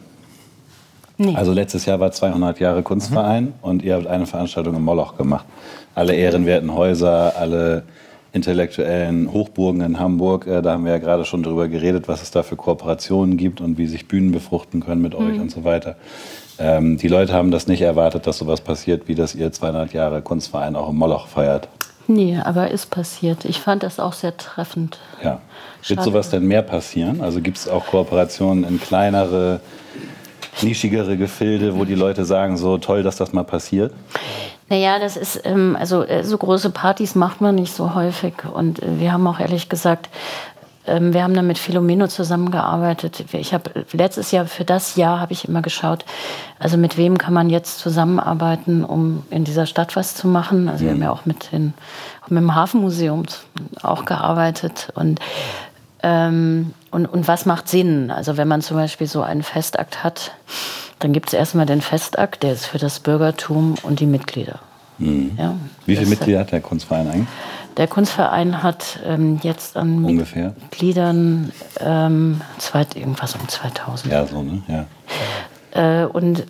Nee. Also letztes Jahr war 200 Jahre Kunstverein mhm. und ihr habt eine Veranstaltung im Moloch gemacht. Alle ehrenwerten Häuser, alle intellektuellen Hochburgen in Hamburg. Äh, da haben wir ja gerade schon drüber geredet, was es da für Kooperationen gibt und wie sich Bühnen befruchten können mit euch mhm. und so weiter. Ähm, die Leute haben das nicht erwartet, dass sowas passiert, wie dass ihr 200 Jahre Kunstverein auch im Moloch feiert. Nee, aber ist passiert. Ich fand das auch sehr treffend. Ja. Wird sowas denn mehr passieren? Also gibt es auch Kooperationen in kleinere, nischigere Gefilde, wo die Leute sagen, so toll, dass das mal passiert? Naja, das ist, ähm, also äh, so große Partys macht man nicht so häufig. Und äh, wir haben auch ehrlich gesagt wir haben dann mit Filomeno zusammengearbeitet. Ich habe letztes Jahr für das Jahr habe ich immer geschaut, also mit wem kann man jetzt zusammenarbeiten, um in dieser Stadt was zu machen. Also wir haben ja auch mit, den, auch mit dem Hafenmuseum auch gearbeitet und Ähm, und, und was macht Sinn? Also wenn man zum Beispiel so einen Festakt hat, dann gibt es erstmal den Festakt, der ist für das Bürgertum und die Mitglieder. Mhm. Ja, Wie viele Mitglieder hat der Kunstverein eigentlich? Der Kunstverein hat ähm, jetzt an Ungefähr? Mitgliedern ähm, zweit, irgendwas um 2000. Ja, so, ne? Ja. Äh, und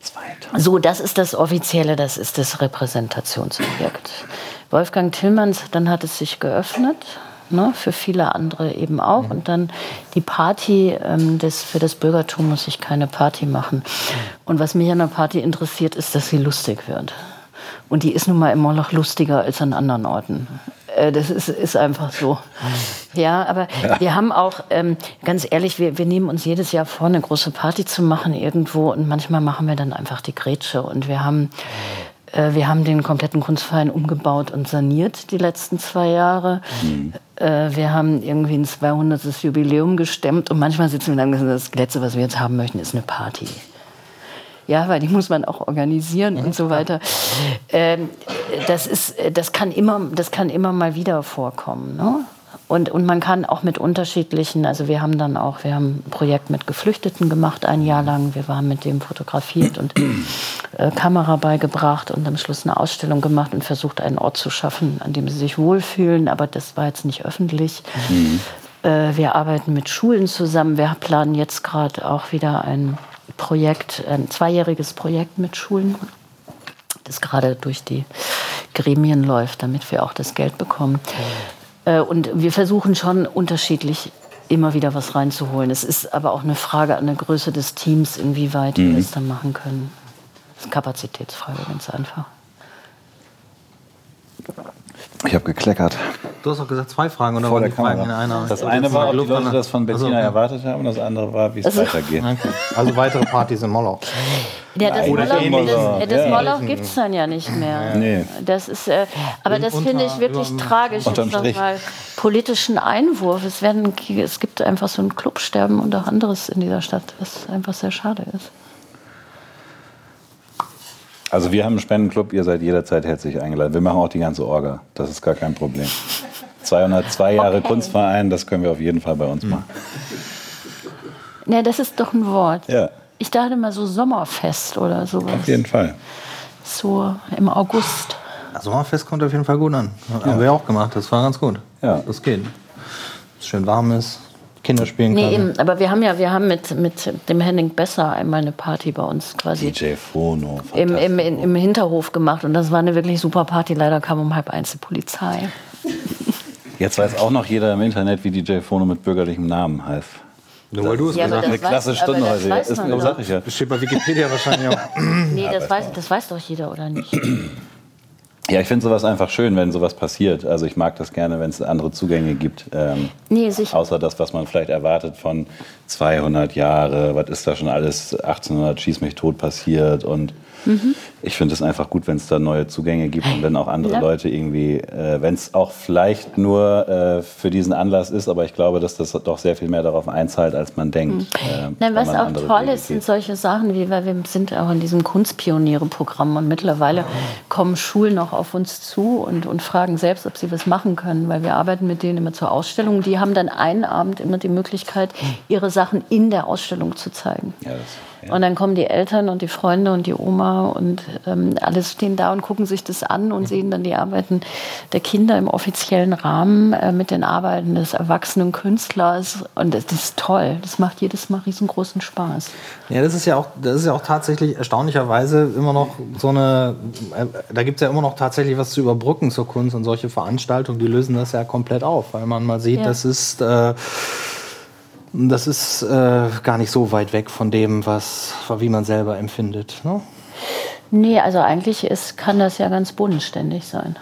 2000. so, das ist das Offizielle, das ist das Repräsentationsobjekt. Wolfgang Tillmanns, dann hat es sich geöffnet, ne, für viele andere eben auch. Und dann die Party, ähm, das, für das Bürgertum muss ich keine Party machen. Und was mich an der Party interessiert, ist, dass sie lustig wird. Und die ist nun mal immer noch lustiger als an anderen Orten. Äh, Das ist, ist einfach so. Ja, aber wir haben auch, ähm, ganz ehrlich, wir, wir nehmen uns jedes Jahr vor, eine große Party zu machen irgendwo und manchmal machen wir dann einfach die Grätsche. Und wir haben, äh, wir haben den kompletten Kunstverein umgebaut und saniert die letzten zwei Jahre. Äh, wir haben irgendwie ein 200. Jubiläum gestemmt und manchmal sitzen wir dann und sagen, das Letzte, was wir jetzt haben möchten, ist eine Party. Ja, weil die muss man auch organisieren und so weiter. Ähm, das, ist, das, kann immer, das kann immer mal wieder vorkommen. Ne? Und, und man kann auch mit unterschiedlichen, also wir haben dann auch, wir haben ein Projekt mit Geflüchteten gemacht, ein Jahr lang. Wir waren mit dem fotografiert und äh, Kamera beigebracht und am Schluss eine Ausstellung gemacht und versucht, einen Ort zu schaffen, an dem sie sich wohlfühlen. Aber das war jetzt nicht öffentlich. Äh, wir arbeiten mit Schulen zusammen. Wir planen jetzt gerade auch wieder ein Projekt, ein zweijähriges Projekt mit Schulen, das gerade durch die Gremien läuft, damit wir auch das Geld bekommen. Äh, Und wir versuchen schon unterschiedlich immer wieder was reinzuholen. Es ist aber auch eine Frage an der Größe des Teams, inwieweit wir es dann machen können. Das ist eine Kapazitätsfrage, ganz einfach. Ich habe gekleckert. Du hast doch gesagt zwei Fragen oder Vor waren der die Fragen Kamera. in einer? Das eine war, ob die Leute das von Bettina okay. erwartet haben, und das andere war, wie es Also- weitergeht. Okay. Also weitere Partys in Moloch. Ja, das Oder Moloch, Moloch, das, das ja. Moloch gibt es dann ja nicht mehr. Nee. Das ist, äh, aber das finde ich wirklich über- tragisch. Unterm jetzt noch Strich. mal politischen Einwurf. Es, werden, es gibt einfach so ein Clubsterben und auch anderes in dieser Stadt, was einfach sehr schade ist. Also wir haben einen Spendenclub, ihr seid jederzeit herzlich eingeladen. Wir machen auch die ganze Orga, das ist gar kein Problem. 202 Jahre Okay. Kunstverein, das können wir auf jeden Fall bei uns machen. Ne, das ist doch ein Wort. Ja, Ich dachte mal so Sommerfest oder sowas. auf jeden Fall. So im August. Sommerfest kommt auf jeden Fall gut an. Haben wir auch gemacht, das war ganz gut. Ja. Das geht. Es schön warm ist, Kinder spielen Nee, können. eben, aber wir haben ja, wir haben mit, mit dem Henning Besser einmal eine Party bei uns quasi DJ Fono. im, im, im, Hinterhof gemacht und das war eine wirklich super Party. Leider kam um halb eins die Polizei. Jetzt weiß auch noch jeder im Internet, wie DJ Fono mit bürgerlichem Namen heißt. Nur weil du es Ja, gesagt Eine das klasse Stunde das heute. Das ich ja. hast. Steht bei Wikipedia wahrscheinlich auch. Nee, das weiß, das weiß doch jeder, oder nicht? Ja, ich finde sowas einfach schön, wenn sowas passiert. Also ich mag das gerne, wenn es andere Zugänge gibt. Ähm, Nee, sicher. außer das, was man vielleicht erwartet von 200 Jahre, was ist da schon alles 1800 schieß mich tot passiert und Mhm. ich finde es einfach gut, wenn es da neue Zugänge gibt und wenn auch andere Ja. Leute irgendwie, äh, wenn es auch vielleicht nur äh, für diesen Anlass ist, aber ich glaube, dass das doch sehr viel mehr darauf einzahlt, als man denkt. äh, Nein, wenn Mhm. was auch toll ist, sind solche Sachen wie, weil wir sind auch in diesem Kunstpioniere-Programm und mittlerweile kommen Schulen auch auf uns zu und, und fragen selbst, ob sie was machen können, weil wir arbeiten mit denen immer zur Ausstellung. Die haben dann einen Abend immer die Möglichkeit, ihre Sachen in der Ausstellung zu zeigen. Ja, das, ja. Und dann kommen die Eltern und die Freunde und die Oma und ähm, alles stehen da und gucken sich das an und sehen dann die Arbeiten der Kinder im offiziellen Rahmen äh, mit den Arbeiten des erwachsenen Künstlers. Und das, das ist toll. Das macht jedes Mal riesengroßen Spaß. Ja, das ist ja auch, das ist ja auch tatsächlich erstaunlicherweise immer noch so eine, äh, da gibt es ja immer noch tatsächlich was zu überbrücken zur Kunst und solche Veranstaltungen, die lösen das ja komplett auf, weil man mal sieht, Ja. das ist, äh, das ist äh, gar nicht so weit weg von dem, was, wie man selber empfindet. Ne? Nee, also eigentlich ist, kann das ja ganz bodenständig sein.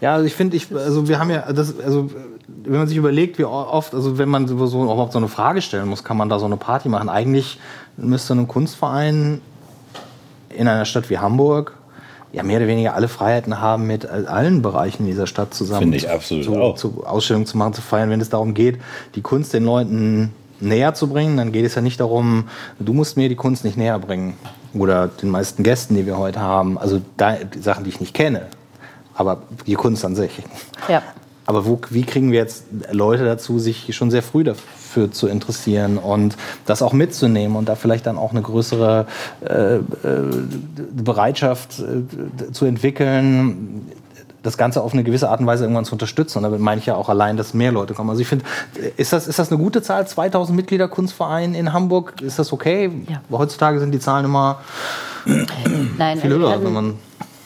Ja, also ich finde, ich, also wir haben ja, das, also wenn man sich überlegt, wie oft, also wenn man so, überhaupt so eine Frage stellen muss, kann man da so eine Party machen? Eigentlich müsste ein Kunstverein in einer Stadt wie Hamburg ja mehr oder weniger alle Freiheiten haben, mit allen Bereichen dieser Stadt zusammen Finde ich absolut zu, auch. zu Ausstellungen zu machen, zu feiern, wenn es darum geht, die Kunst den Leuten näher zu bringen, dann geht es ja nicht darum, du musst mir die Kunst nicht näher bringen. Oder den meisten Gästen, die wir heute haben. Also da, die Sachen, die ich nicht kenne. Aber die Kunst an sich. Ja. aber wo, wie kriegen wir jetzt Leute dazu, sich schon sehr früh dafür zu interessieren und das auch mitzunehmen und da vielleicht dann auch eine größere äh, äh, Bereitschaft äh, zu entwickeln, das Ganze auf eine gewisse Art und Weise irgendwann zu unterstützen. Und damit meine ich ja auch allein, dass mehr Leute kommen. Also ich finde, ist das, ist das eine gute Zahl? 2000 Mitglieder Kunstverein in Hamburg, ist das okay? Ja. Heutzutage sind die Zahlen immer Nein, viel höher. Wenn man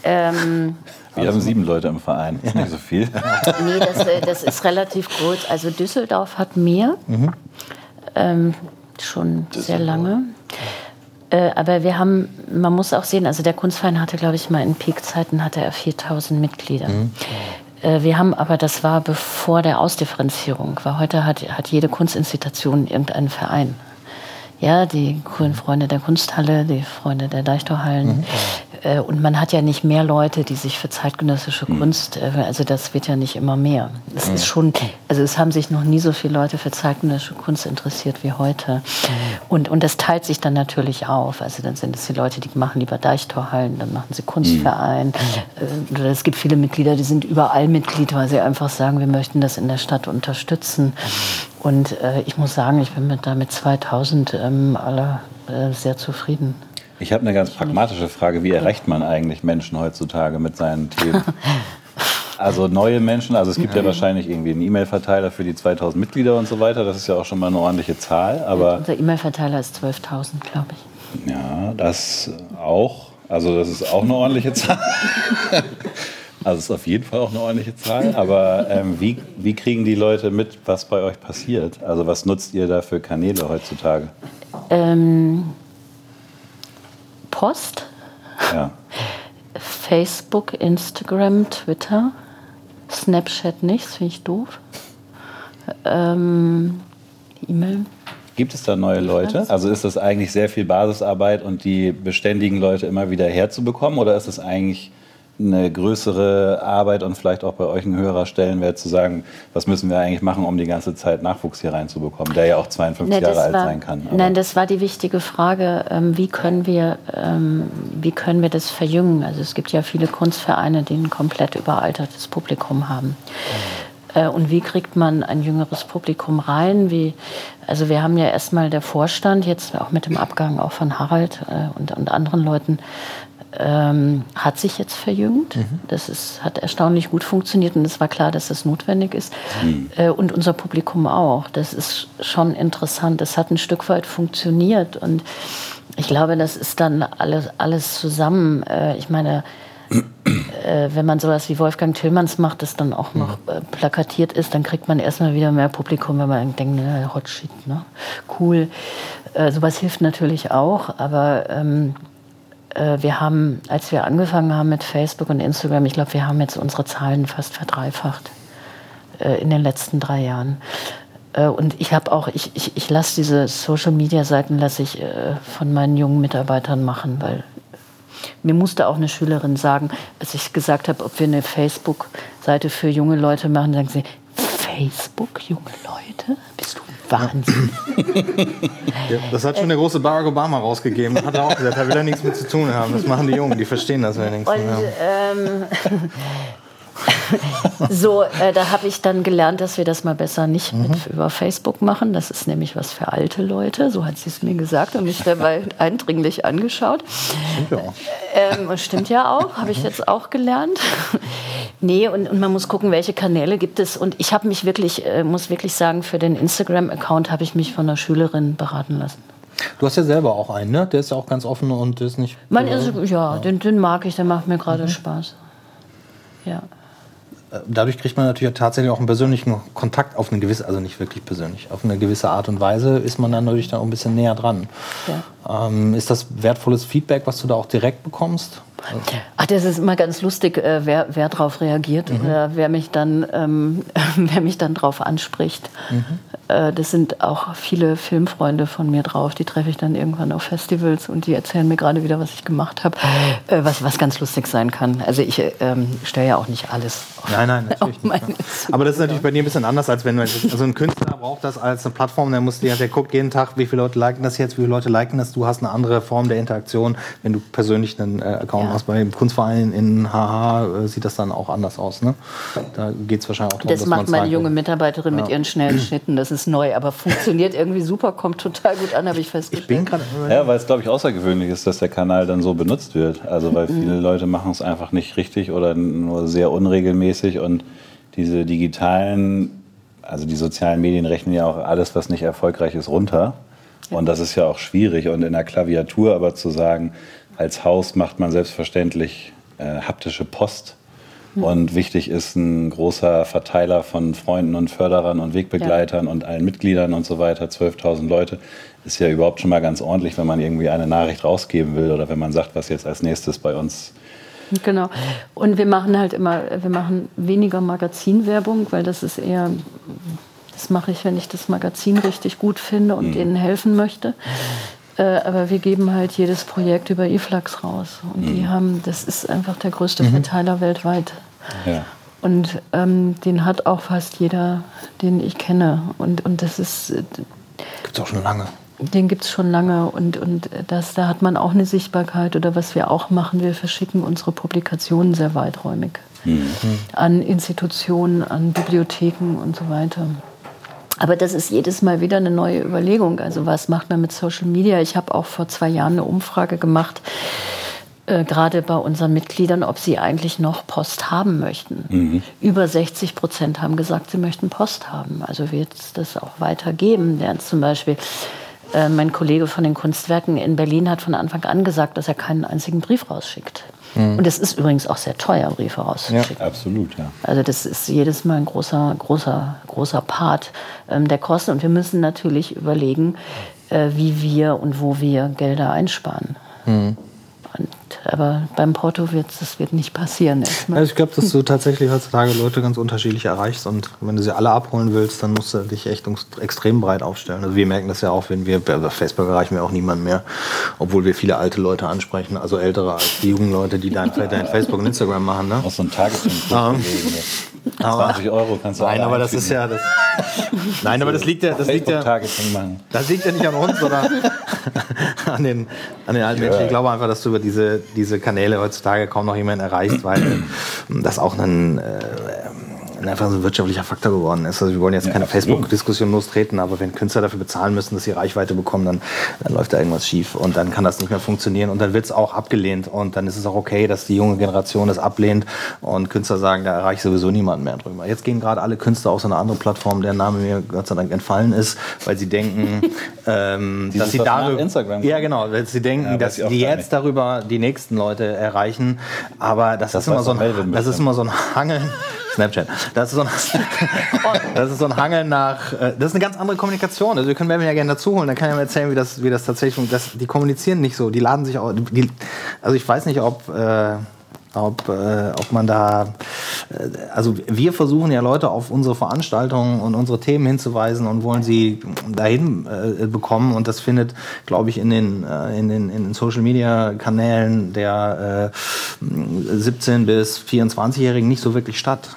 ähm, wir haben sieben Leute im Verein, ist nicht so viel. nee, das, äh, das ist relativ groß. Also Düsseldorf hat mehr, mhm. ähm, schon sehr lange. Äh, aber wir haben, man muss auch sehen, also der Kunstverein hatte, glaube ich, mal in Peakzeiten hatte er 4000 Mitglieder. Mhm. Äh, wir haben aber, das war bevor der Ausdifferenzierung, weil heute hat, hat jede Kunstinstitution irgendeinen Verein. Ja, die Freunde der Kunsthalle, die Freunde der Deichtorhallen. Mhm. Äh, und man hat ja nicht mehr Leute, die sich für zeitgenössische mhm. Kunst, äh, also das wird ja nicht immer mehr. Es mhm. ist schon, also es haben sich noch nie so viele Leute für zeitgenössische Kunst interessiert wie heute. Mhm. Und, und das teilt sich dann natürlich auf. Also dann sind es die Leute, die machen lieber Deichtorhallen, dann machen sie Kunstverein. Mhm. Äh, es gibt viele Mitglieder, die sind überall Mitglied, weil sie einfach sagen, wir möchten das in der Stadt unterstützen. Und äh, ich muss sagen, ich bin mit, da mit 2000 ähm, alle äh, sehr zufrieden. Ich habe eine ganz pragmatische Frage. Wie erreicht man eigentlich Menschen heutzutage mit seinen Themen? Also neue Menschen, also es gibt ja wahrscheinlich irgendwie einen E-Mail-Verteiler für die 2000 Mitglieder und so weiter. Das ist ja auch schon mal eine ordentliche Zahl. Aber Unser E-Mail-Verteiler ist 12.000, glaube ich. Ja, das auch. Also das ist auch eine ordentliche Zahl. Also es ist auf jeden Fall auch eine ordentliche Zahl. Aber ähm, wie, wie kriegen die Leute mit, was bei euch passiert? Also was nutzt ihr da für Kanäle heutzutage? Ähm, Post. Ja. Facebook, Instagram, Twitter. Snapchat nichts, finde ich doof. Ähm, E-Mail. Gibt es da neue Leute? Also ist das eigentlich sehr viel Basisarbeit und die beständigen Leute immer wieder herzubekommen? Oder ist es eigentlich eine größere Arbeit und vielleicht auch bei euch ein höherer Stellenwert zu sagen, was müssen wir eigentlich machen, um die ganze Zeit Nachwuchs hier reinzubekommen, der ja auch 52 nee, Jahre alt war, sein kann. Aber nein, das war die wichtige Frage, ähm, wie, können wir, ähm, wie können wir das verjüngen? Also es gibt ja viele Kunstvereine, die ein komplett überaltertes Publikum haben. Äh, und wie kriegt man ein jüngeres Publikum rein? Wie, also wir haben ja erstmal der Vorstand, jetzt auch mit dem Abgang auch von Harald äh, und, und anderen Leuten, ähm, hat sich jetzt verjüngt. Mhm. Das ist, hat erstaunlich gut funktioniert und es war klar, dass das notwendig ist. Mhm. Äh, und unser Publikum auch. Das ist schon interessant. Es hat ein Stück weit funktioniert und ich glaube, das ist dann alles, alles zusammen. Äh, ich meine, äh, wenn man sowas wie Wolfgang Tillmanns macht, das dann auch noch mhm. äh, plakatiert ist, dann kriegt man erstmal wieder mehr Publikum, wenn man denkt, ne, hot shit, ne? cool. Äh, sowas hilft natürlich auch, aber ähm, äh, wir haben, als wir angefangen haben mit Facebook und Instagram, ich glaube, wir haben jetzt unsere Zahlen fast verdreifacht äh, in den letzten drei Jahren. Äh, und ich habe auch, ich, ich, ich lasse diese Social Media Seiten lasse ich von meinen jungen Mitarbeitern machen, weil mir musste auch eine Schülerin sagen, als ich gesagt habe, ob wir eine Facebook-Seite für junge Leute machen, sagen sie, Facebook, junge Leute? Wahnsinn. ja, das hat schon der große Barack Obama rausgegeben. Hat er auch gesagt, da will er nichts mit zu tun haben. Das machen die Jungen, die verstehen das wenigstens. Und, ähm, so, äh, da habe ich dann gelernt, dass wir das mal besser nicht mhm. mit über Facebook machen. Das ist nämlich was für alte Leute. So hat sie es mir gesagt und mich dabei eindringlich angeschaut. Stimmt ja auch. Ähm, stimmt ja auch, habe ich jetzt auch gelernt. Nee, und, und, man muss gucken, welche Kanäle gibt es. Und ich habe mich wirklich, äh, muss wirklich sagen, für den Instagram-Account habe ich mich von einer Schülerin beraten lassen. Du hast ja selber auch einen, ne? Der ist ja auch ganz offen und ist nicht. Man ist, ja, ja. Den, den, mag ich, der macht mir gerade mhm. Spaß. Ja dadurch kriegt man natürlich tatsächlich auch einen persönlichen Kontakt auf eine gewisse, also nicht wirklich persönlich, auf eine gewisse Art und Weise ist man dann natürlich dann auch ein bisschen näher dran. Ja. Ähm, ist das wertvolles Feedback, was du da auch direkt bekommst? Ach, das ist immer ganz lustig, äh, wer, wer darauf reagiert mhm. oder wer mich dann, ähm, wer mich dann drauf anspricht. Mhm. Äh, das sind auch viele Filmfreunde von mir drauf. Die treffe ich dann irgendwann auf Festivals und die erzählen mir gerade wieder, was ich gemacht habe, äh, was, was ganz lustig sein kann. Also ich ähm, stelle ja auch nicht alles. Auf, nein, nein, natürlich nicht. Aber das ist natürlich bei dir ein bisschen anders, als wenn du also ein Künstler braucht das als eine Plattform, der muss der guckt jeden Tag, wie viele Leute liken das jetzt, wie viele Leute liken das. Du hast eine andere Form der Interaktion, wenn du persönlich einen äh, Account Ja. hast. Bei dem Kunstverein in HH äh, sieht das dann auch anders aus. Ne? Da geht es wahrscheinlich auch darum, Das dass macht man meine zeigt, junge Mitarbeiterin mit ihren schnellen Schnitten. Das ist neu, aber funktioniert irgendwie super, kommt total gut an, habe ich Ich festgestellt. bin gerade. Ja, weil es, glaube ich, außergewöhnlich ist, dass der Kanal dann so benutzt wird. Also, weil Mhm. viele Leute machen es einfach nicht richtig oder nur sehr unregelmäßig und diese digitalen, also die sozialen Medien rechnen ja auch alles, was nicht erfolgreich ist, runter. Und das ist ja auch schwierig. Und in der Klaviatur aber zu sagen, als Haus macht man selbstverständlich äh, haptische Post. Und wichtig ist ein großer Verteiler von Freunden und Förderern und Wegbegleitern und allen Mitgliedern und so weiter, 12.000 Leute, ist ja überhaupt schon mal ganz ordentlich, wenn man irgendwie eine Nachricht rausgeben will oder wenn man sagt, was jetzt als nächstes bei uns. Genau. Und wir machen halt immer, wir machen weniger Magazinwerbung, weil das ist eher, das mache ich, wenn ich das Magazin richtig gut finde und denen helfen möchte. Äh, aber wir geben halt jedes Projekt über eFlux raus. Und die haben, das ist einfach der größte Verteiler weltweit. Ja. Und ähm, den hat auch fast jeder, den ich kenne. Und, und das ist, äh, Gibt es auch schon lange. den gibt es schon lange und, und das, da hat man auch eine Sichtbarkeit. Oder was wir auch machen, wir verschicken unsere Publikationen sehr weiträumig an Institutionen, an Bibliotheken und so weiter. Aber das ist jedes Mal wieder eine neue Überlegung. Also was macht man mit Social Media? Ich habe auch vor zwei Jahren eine Umfrage gemacht, äh, gerade bei unseren Mitgliedern, ob sie eigentlich noch Post haben möchten. Über 60 Prozent haben gesagt, sie möchten Post haben. Also wird es das auch weitergeben. Während zum Beispiel äh, mein Kollege von den Kunstwerken in Berlin hat von Anfang an gesagt, dass er keinen einzigen Brief rausschickt. Und es ist übrigens auch sehr teuer, Briefe rauszuschicken. Absolut, ja. Also das ist jedes Mal ein großer, großer, großer Part ähm, der Kosten. Und wir müssen natürlich überlegen, äh, wie wir und wo wir Gelder einsparen. Und, aber beim Porto wird das wird nicht passieren. erstmal. Also ich glaube, dass du tatsächlich heutzutage Leute ganz unterschiedlich erreichst und wenn du sie alle abholen willst, dann musst du dich echt extrem breit aufstellen. Also wir merken das ja auch, wenn wir bei Facebook erreichen wir auch niemanden mehr, obwohl wir viele alte Leute ansprechen, also ältere als die jungen Leute, die dein, dein Facebook und Instagram machen. Ne? Auch so ein Tagespunkt bewegen. 20 Euro kannst du Nein, aber das ist ja das. Nein, aber das liegt ja, das liegt ja. Das liegt ja nicht an uns, sondern an den, an den alten Menschen. Ich glaube einfach, dass du über diese, diese Kanäle heutzutage kaum noch jemanden erreichst, weil das auch ein, äh, einfach so ein wirtschaftlicher Faktor geworden ist. Also wir wollen jetzt Ja, keine. Facebook-Diskussion lostreten, aber wenn Künstler dafür bezahlen müssen, dass sie Reichweite bekommen, dann, dann läuft da irgendwas schief und dann kann das nicht mehr funktionieren und dann wird es auch abgelehnt und dann ist es auch okay, dass die junge Generation das ablehnt und Künstler sagen, da erreiche ich sowieso niemanden mehr drüber. Jetzt gehen gerade alle Künstler auf so eine andere Plattform, deren Name mir Gott sei Dank entfallen ist, weil sie denken, ähm, dass sie darüber, Instagram ja genau, weil sie denken, Ja, dass gar jetzt darüber die nächsten Leute erreichen, aber das, Das ist immer so ein, das ist immer so ein Hangeln. Snapchat. Das ist so ein, das ist so ein Hangeln nach. äh, Das ist eine ganz andere Kommunikation. Also wir können Melvin ja gerne dazu holen. Dann kann er mir erzählen, wie das, wie das tatsächlich funktioniert. Das- Die kommunizieren nicht so. Die laden sich auch. Die, also ich weiß nicht, ob. Äh, ob, äh, ob man da, äh, also wir versuchen ja Leute auf unsere Veranstaltungen und unsere Themen hinzuweisen und wollen sie dahin äh, bekommen und das findet, glaube ich, in den, äh, in den, in den Social Media Kanälen der äh, 17 bis 24-Jährigen nicht so wirklich statt.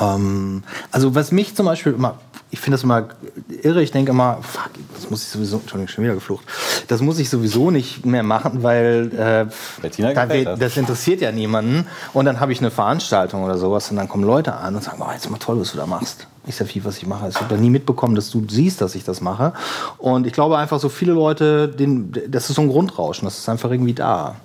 Ähm, also was mich zum Beispiel immer, ich finde das immer irre, ich denke immer, fuck, das muss ich sowieso, Entschuldigung, schon wieder geflucht, das muss ich sowieso nicht mehr machen, weil äh, da das. das interessiert ja niemanden und dann habe ich eine Veranstaltung oder sowas und dann kommen Leute an und sagen, oh, jetzt ist mal toll, was du da machst. Ich sag viel, was ich mache. Ich habe nie mitbekommen, dass du siehst, dass ich das mache. Und ich glaube einfach, so viele Leute, den, das ist so ein Grundrauschen, das ist einfach irgendwie da.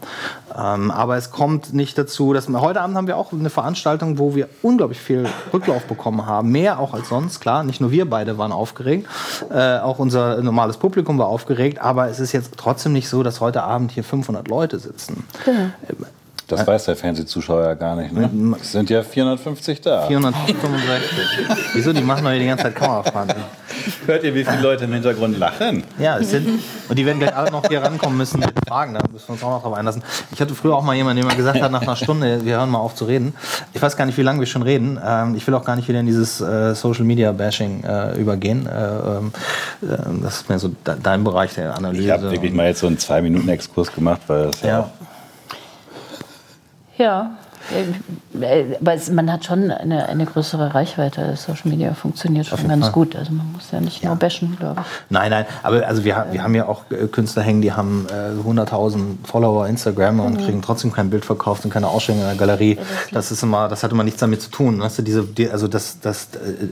Ähm, aber es kommt nicht dazu, dass heute Abend haben wir auch eine Veranstaltung, wo wir unglaublich viel Rücklauf bekommen haben. Mehr auch als sonst, klar. Nicht nur wir beide waren aufgeregt, äh, auch unser normales Publikum war aufgeregt. Aber es ist jetzt trotzdem nicht so, dass heute Abend hier 500 Leute sitzen. Das weiß der Fernsehzuschauer ja gar nicht. Ne? Es sind ja 450 da. 465. Wieso? Die machen doch hier die ganze Zeit Kamerafahrten. Hört ihr, wie viele Leute im Hintergrund lachen? Ja, es sind, und die werden gleich alle noch hier rankommen müssen mit Fragen, da müssen wir uns auch noch drauf einlassen. Ich hatte früher auch mal jemanden, der mal gesagt hat, nach einer Stunde, wir hören mal auf zu reden. Ich weiß gar nicht, wie lange wir schon reden. Ähm, ich will auch gar nicht wieder in dieses äh, Social Media Bashing äh, übergehen. Äh, ähm, äh, das ist mehr so de dein Bereich der Analyse. Ich habe wirklich mal jetzt so einen zwei Minuten Exkurs gemacht, weil das ja, Ja. auch Ja, Äh, aber man hat schon eine, eine größere Reichweite. Social Media funktioniert schon ganz Fall. gut. Also man muss ja nicht ja. nur bashen, glaube ich. Nein, nein, aber also wir, wir haben ja auch äh, Künstler hängen, die haben äh, 100.000 Follower Instagram und mhm. kriegen trotzdem kein Bild verkauft und keine Ausstellung in der Galerie. Ja, das, das, ist immer, das hat immer nichts damit zu tun. Weißt du, diese, die, also das, das, äh,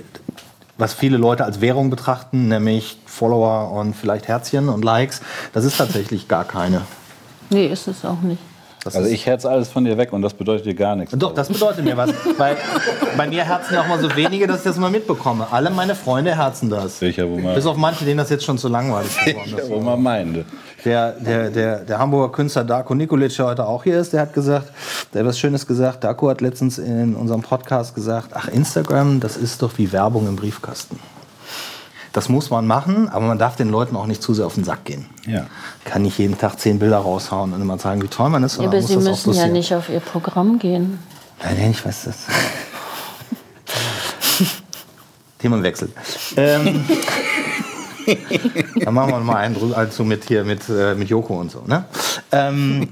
was viele Leute als Währung betrachten, nämlich Follower und vielleicht Herzchen und Likes, das ist tatsächlich gar keine. Nee, ist es auch nicht. Das also ich herz alles von dir weg und das bedeutet dir gar nichts. Doch, das bedeutet mir was. Weil bei mir herzen ja auch mal so wenige, dass ich das mal mitbekomme. Alle meine Freunde herzen das. Sicher, wo man Bis auf manche, denen das jetzt schon zu langweilig geworden ist. wo man meinte. Der, der, der, der Hamburger Künstler Darko Nikolic, der heute auch hier ist, der hat gesagt, der hat was Schönes gesagt. Darko hat letztens in unserem Podcast gesagt, ach, Instagram, das ist doch wie Werbung im Briefkasten. Das muss man machen, aber man darf den Leuten auch nicht zu sehr auf den Sack gehen. Ja. Kann nicht jeden Tag zehn Bilder raushauen und immer sagen, wie toll man ist. Ja, aber Sie müssen ja nicht auf Ihr Programm gehen. Nein, ich weiß das. Themenwechsel. ähm, dann machen wir mal einen also mit hier mit, äh, mit Joko und so. Ne? Ähm,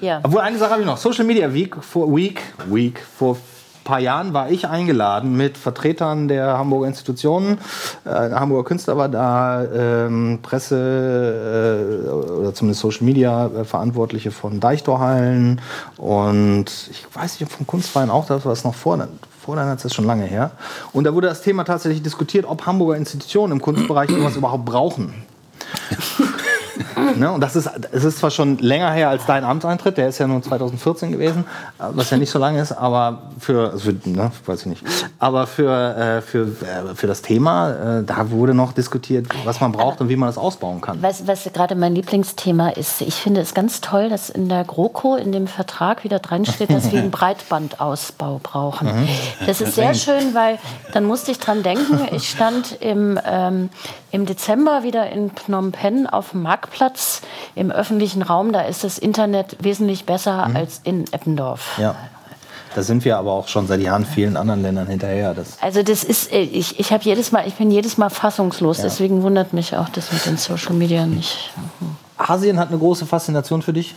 ja. Obwohl eine Sache habe ich noch. Social Media Week for Week Week vor paar Jahren war ich eingeladen mit Vertretern der Hamburger Institutionen. Äh, Hamburger Künstler war da, ähm, Presse äh, oder zumindest Social Media äh, Verantwortliche von Deichtorhallen und ich weiß nicht, vom Kunstverein auch, das war es noch vor, vor ist das schon lange her. Und da wurde das Thema tatsächlich diskutiert, ob Hamburger Institutionen im Kunstbereich sowas überhaupt brauchen. Ne? Und das ist, es ist zwar schon länger her als dein Amtseintritt, der ist ja nur 2014 gewesen, was ja nicht so lange ist, aber für, also ne, weiß ich nicht, aber für, äh, für, äh, für das Thema, äh, da wurde noch diskutiert, was man braucht und wie man das ausbauen kann. Was, was gerade mein Lieblingsthema ist, ich finde es ganz toll, dass in der GroKo in dem Vertrag wieder drin steht, dass wir einen Breitbandausbau brauchen. Mhm. Das ist sehr schön, weil dann musste ich dran denken, ich stand im, ähm, im Dezember wieder in Phnom Penh auf dem Marktplatz im öffentlichen Raum. Da ist das Internet wesentlich besser mhm. als in Eppendorf. Ja. Da sind wir aber auch schon seit Jahren vielen anderen Ländern hinterher. Das also das ist, äh, ich, ich habe jedes Mal, ich bin jedes Mal fassungslos. Ja. Deswegen wundert mich auch das mit den Social Media nicht. Asien hat eine große Faszination für dich?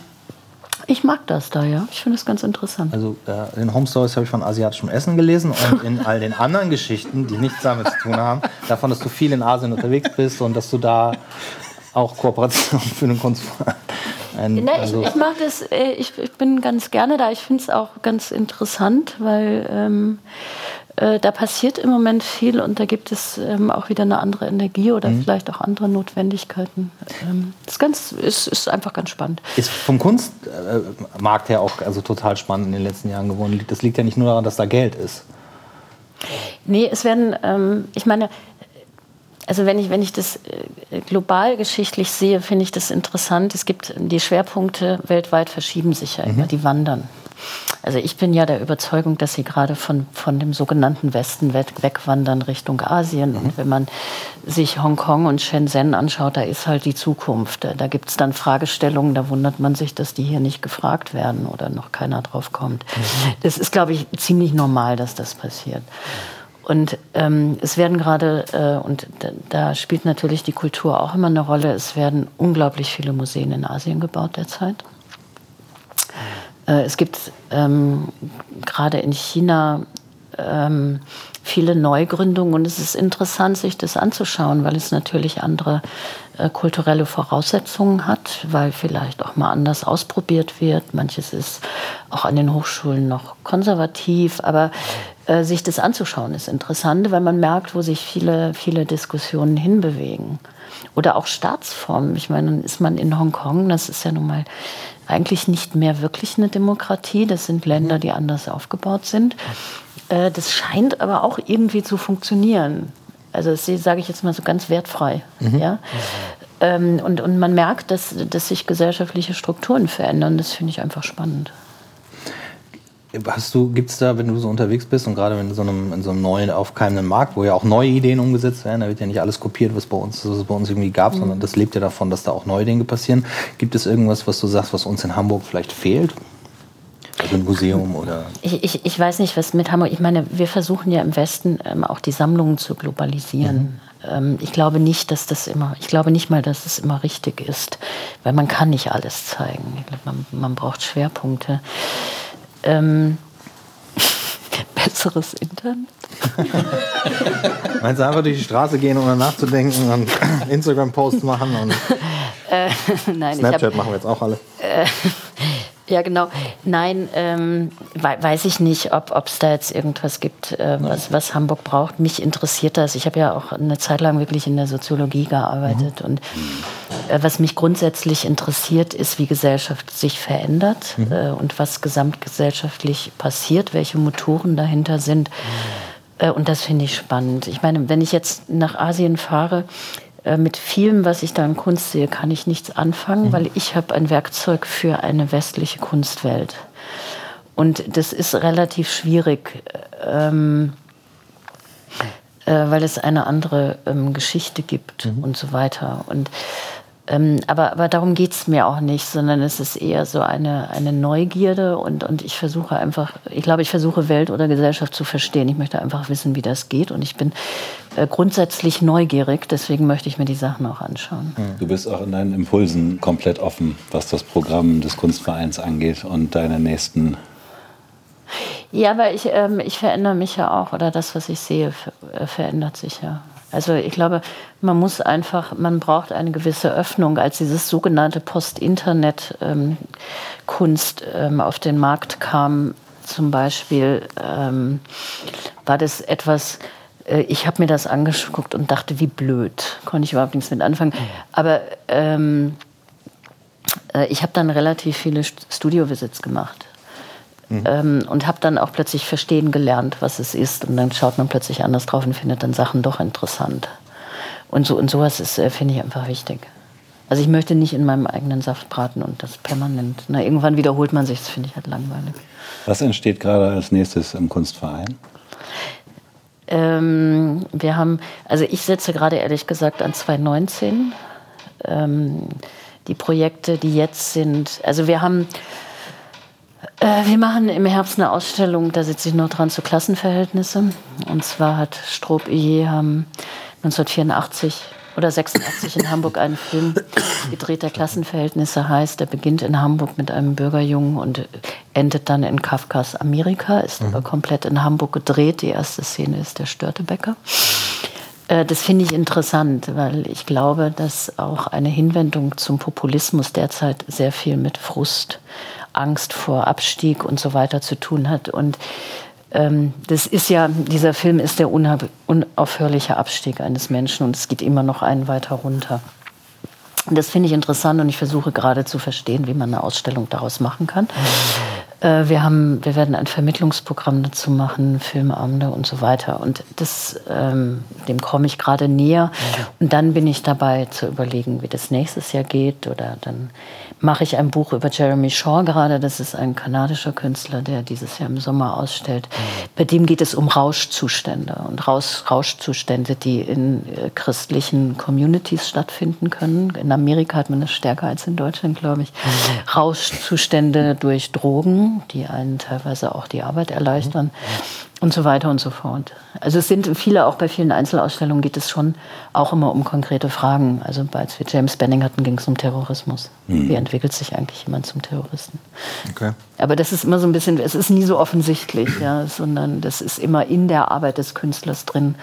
Ich mag das da, ja. Ich finde es ganz interessant. Also äh, in Home Stories habe ich von asiatischem Essen gelesen und in all den anderen Geschichten, die nichts damit zu tun haben, davon, dass du viel in Asien unterwegs bist und dass du da auch Kooperation für den Kunstverein. Ein, ne, also ich, ich mag das, äh, ich, ich, bin ganz gerne da. Ich finde es auch ganz interessant, weil ähm, äh, da passiert im Moment viel und da gibt es ähm, auch wieder eine andere Energie oder mhm. vielleicht auch andere Notwendigkeiten. Ähm, das ganz, ist, ist einfach ganz spannend. Ist vom Kunstmarkt her auch also total spannend in den letzten Jahren geworden. Das liegt ja nicht nur daran, dass da Geld ist. Nee, es werden, ähm, ich meine, also wenn ich, wenn ich das äh, global geschichtlich sehe, finde ich das interessant. Es gibt die Schwerpunkte weltweit verschieben sich ja mhm. immer, die wandern. Also ich bin ja der Überzeugung, dass sie gerade von, von dem sogenannten Westen weg, wegwandern Richtung Asien. Mhm. Und wenn man sich Hongkong und Shenzhen anschaut, da ist halt die Zukunft. Da gibt es dann Fragestellungen, da wundert man sich, dass die hier nicht gefragt werden oder noch keiner drauf kommt. Mhm. Das ist, glaube ich, ziemlich normal, dass das passiert. Und ähm, es werden gerade, äh, und da spielt natürlich die Kultur auch immer eine Rolle, es werden unglaublich viele Museen in Asien gebaut derzeit. Äh, es gibt ähm, gerade in China ähm, viele Neugründungen und es ist interessant, sich das anzuschauen, weil es natürlich andere äh, kulturelle Voraussetzungen hat, weil vielleicht auch mal anders ausprobiert wird. Manches ist auch an den Hochschulen noch konservativ, aber äh, sich das anzuschauen ist interessant, weil man merkt, wo sich viele, viele Diskussionen hinbewegen. Oder auch Staatsformen. Ich meine, dann ist man in Hongkong, das ist ja nun mal eigentlich nicht mehr wirklich eine Demokratie. Das sind Länder, die anders aufgebaut sind. Äh, das scheint aber auch irgendwie zu funktionieren. Also das sage ich jetzt mal so ganz wertfrei. Mhm. Ja? Ähm, und, und man merkt, dass, dass sich gesellschaftliche Strukturen verändern. Das finde ich einfach spannend. Hast du, gibt es da, wenn du so unterwegs bist und gerade in so einem, in so einem neuen, aufkeimenden Markt, wo ja auch neue Ideen umgesetzt werden, da wird ja nicht alles kopiert, was, bei uns, was es bei uns irgendwie gab, mhm. sondern das lebt ja davon, dass da auch neue Dinge passieren. Gibt es irgendwas, was du sagst, was uns in Hamburg vielleicht fehlt? Also ein Museum oder? Ich, ich, ich weiß nicht, was mit Hamburg, ich meine, wir versuchen ja im Westen ähm, auch die Sammlungen zu globalisieren. Mhm. Ähm, ich glaube nicht, dass das immer, ich glaube nicht mal, dass es immer richtig ist, weil man kann nicht alles zeigen. Ich glaube, man, man braucht Schwerpunkte ähm, besseres Internet. Meinst du einfach durch die Straße gehen, ohne um nachzudenken und Instagram-Posts machen und äh, nein, Snapchat hab, machen wir jetzt auch alle. Äh, ja, genau. Nein, ähm, wei- weiß ich nicht, ob es da jetzt irgendwas gibt, äh, was, was Hamburg braucht. Mich interessiert das. Ich habe ja auch eine Zeit lang wirklich in der Soziologie gearbeitet. Und äh, was mich grundsätzlich interessiert, ist, wie Gesellschaft sich verändert äh, und was gesamtgesellschaftlich passiert, welche Motoren dahinter sind. Äh, und das finde ich spannend. Ich meine, wenn ich jetzt nach Asien fahre, mit vielem, was ich da in Kunst sehe, kann ich nichts anfangen, weil ich habe ein Werkzeug für eine westliche Kunstwelt. Und das ist relativ schwierig, ähm, äh, weil es eine andere ähm, Geschichte gibt und so weiter. Und, ähm, aber, aber darum geht es mir auch nicht, sondern es ist eher so eine, eine Neugierde und, und ich versuche einfach, ich glaube, ich versuche Welt oder Gesellschaft zu verstehen. Ich möchte einfach wissen, wie das geht und ich bin äh, grundsätzlich neugierig, deswegen möchte ich mir die Sachen auch anschauen. Du bist auch in deinen Impulsen komplett offen, was das Programm des Kunstvereins angeht und deine nächsten. Ja, aber ich, ähm, ich verändere mich ja auch oder das, was ich sehe, äh, verändert sich ja. Also ich glaube, man muss einfach, man braucht eine gewisse Öffnung. Als dieses sogenannte Post-Internet-Kunst ähm, auf den Markt kam, zum Beispiel, ähm, war das etwas, äh, ich habe mir das angeguckt und dachte, wie blöd. Konnte ich überhaupt nichts mit anfangen. Aber ähm, äh, ich habe dann relativ viele St- Studio-Visits gemacht. Ähm, und habe dann auch plötzlich verstehen gelernt, was es ist. Und dann schaut man plötzlich anders drauf und findet dann Sachen doch interessant. Und, so, und sowas ist, äh, finde ich einfach wichtig. Also ich möchte nicht in meinem eigenen Saft braten und das permanent. Na, irgendwann wiederholt man sich, das finde ich halt langweilig. Was entsteht gerade als nächstes im Kunstverein? Ähm, wir haben, also ich setze gerade ehrlich gesagt an 2019. Ähm, die Projekte, die jetzt sind, also wir haben, äh, wir machen im Herbst eine Ausstellung, da sitze ich noch dran, zu Klassenverhältnisse. Und zwar hat Ier haben 1984 oder 86 in Hamburg einen Film gedreht, der Klassenverhältnisse heißt. Der beginnt in Hamburg mit einem Bürgerjungen und endet dann in Kafkas Amerika, ist aber komplett in Hamburg gedreht. Die erste Szene ist der Störtebäcker. Äh, Das finde ich interessant, weil ich glaube, dass auch eine Hinwendung zum Populismus derzeit sehr viel mit Frust, Angst vor Abstieg und so weiter zu tun hat. Und ähm, das ist ja, dieser Film ist der unaufhörliche Abstieg eines Menschen und es geht immer noch einen weiter runter. Und das finde ich interessant und ich versuche gerade zu verstehen, wie man eine Ausstellung daraus machen kann. Äh, wir, haben, wir werden ein Vermittlungsprogramm dazu machen, Filmabende und so weiter. Und das, ähm, dem komme ich gerade näher. Und dann bin ich dabei zu überlegen, wie das nächstes Jahr geht. Oder dann mache ich ein Buch über Jeremy Shaw gerade. Das ist ein kanadischer Künstler, der dieses Jahr im Sommer ausstellt. Bei dem geht es um Rauschzustände und Rausch, Rauschzustände, die in äh, christlichen Communities stattfinden können. In Amerika hat man das stärker als in Deutschland, glaube ich. Rauschzustände durch Drogen, die einen teilweise auch die Arbeit erleichtern und so weiter und so fort. Also es sind viele, auch bei vielen Einzelausstellungen geht es schon auch immer um konkrete Fragen. Also als wir James Benning hatten, ging es um Terrorismus. Wie entwickelt sich eigentlich jemand zum Terroristen? Okay. Aber das ist immer so ein bisschen, es ist nie so offensichtlich, ja, sondern das ist immer in der Arbeit des Künstlers drin.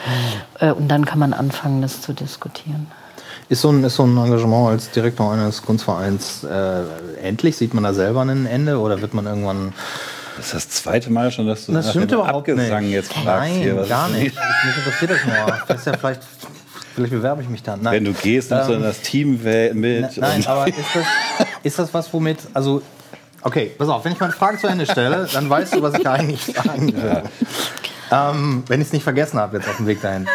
Äh, und dann kann man anfangen, das zu diskutieren. Ist so, ein, ist so ein Engagement als Direktor eines Kunstvereins äh, endlich? Sieht man da selber ein Ende oder wird man irgendwann. Das ist das zweite Mal schon, dass du Das stimmt überhaupt Abgesang nicht. jetzt fragst. Nein, hier, gar nicht. Ich, mich interessiert das nur. Das ist ja vielleicht, vielleicht bewerbe ich mich dann. Nein. Wenn du gehst, nimmst du dann das Team mit. Ne- Nein, aber ist das, ist das was, womit, also, okay, pass auf, wenn ich meine Frage zu Ende stelle, dann weißt du, was ich eigentlich sagen will. Ähm, wenn ich es nicht vergessen habe jetzt auf dem Weg dahin.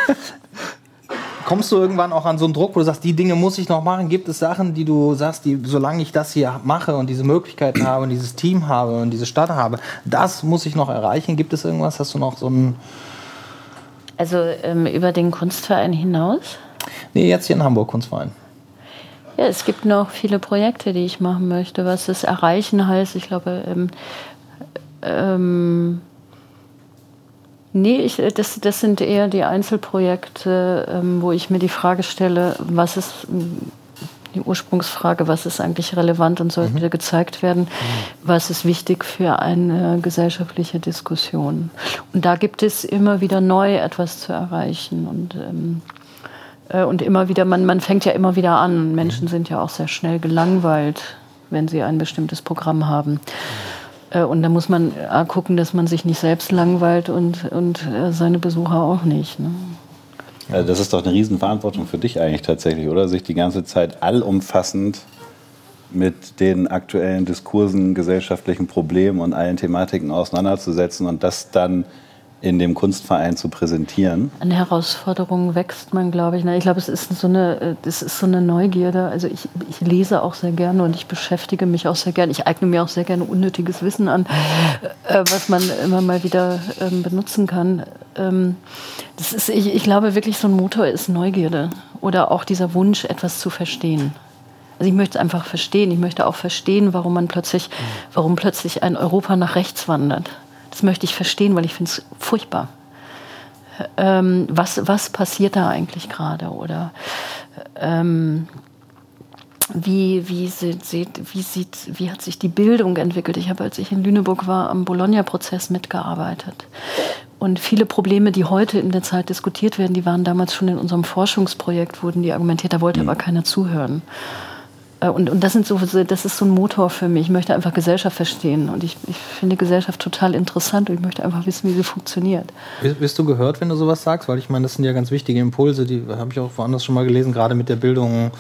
Kommst du irgendwann auch an so einen Druck, wo du sagst, die Dinge muss ich noch machen? Gibt es Sachen, die du sagst, die, solange ich das hier mache und diese Möglichkeiten habe und dieses Team habe und diese Stadt habe, das muss ich noch erreichen? Gibt es irgendwas? Hast du noch so ein. Also ähm, über den Kunstverein hinaus? Nee, jetzt hier in Hamburg, Kunstverein. Ja, es gibt noch viele Projekte, die ich machen möchte. Was das Erreichen heißt, ich glaube, ähm, ähm, nee, ich, das, das sind eher die Einzelprojekte, ähm, wo ich mir die Frage stelle, was ist, die Ursprungsfrage, was ist eigentlich relevant und soll mhm. gezeigt werden, mhm. was ist wichtig für eine gesellschaftliche Diskussion. Und da gibt es immer wieder neu etwas zu erreichen und ähm, äh, und immer wieder, man, man fängt ja immer wieder an. Menschen sind ja auch sehr schnell gelangweilt, wenn sie ein bestimmtes Programm haben. Äh, und da muss man gucken, dass man sich nicht selbst langweilt und, und äh, seine Besucher auch nicht. Ne? Also das ist doch eine Riesenverantwortung für dich eigentlich tatsächlich, oder? Sich die ganze Zeit allumfassend mit den aktuellen Diskursen, gesellschaftlichen Problemen und allen Thematiken auseinanderzusetzen und das dann in dem Kunstverein zu präsentieren? An Herausforderungen wächst man, glaube ich. Ich glaube, es ist so eine, es ist so eine Neugierde. Also ich, ich lese auch sehr gerne und ich beschäftige mich auch sehr gerne. Ich eigne mir auch sehr gerne unnötiges Wissen an, äh, was man immer mal wieder ähm, benutzen kann. Ähm, das ist, ich, ich glaube wirklich, so ein Motor ist Neugierde oder auch dieser Wunsch, etwas zu verstehen. Also ich möchte es einfach verstehen. Ich möchte auch verstehen, warum man plötzlich, warum plötzlich ein Europa nach rechts wandert. Das möchte ich verstehen, weil ich finde es furchtbar. Ähm, was, was passiert da eigentlich gerade? Oder ähm, wie, wie, sieht, wie, sieht, wie hat sich die Bildung entwickelt? Ich habe, als ich in Lüneburg war, am Bologna-Prozess mitgearbeitet. Und viele Probleme, die heute in der Zeit diskutiert werden, die waren damals schon in unserem Forschungsprojekt, wurden die argumentiert, da wollte mhm. aber keiner zuhören. Äh, und, und das, sind so, das ist so ein Motor für mich. Ich möchte einfach Gesellschaft verstehen. Und ich, ich finde Gesellschaft total interessant und ich möchte einfach wissen, wie sie funktioniert. Bist du gehört, wenn du sowas sagst? Weil ich meine, das sind ja ganz wichtige Impulse, die habe ich auch woanders schon mal gelesen, gerade mit der Bildung,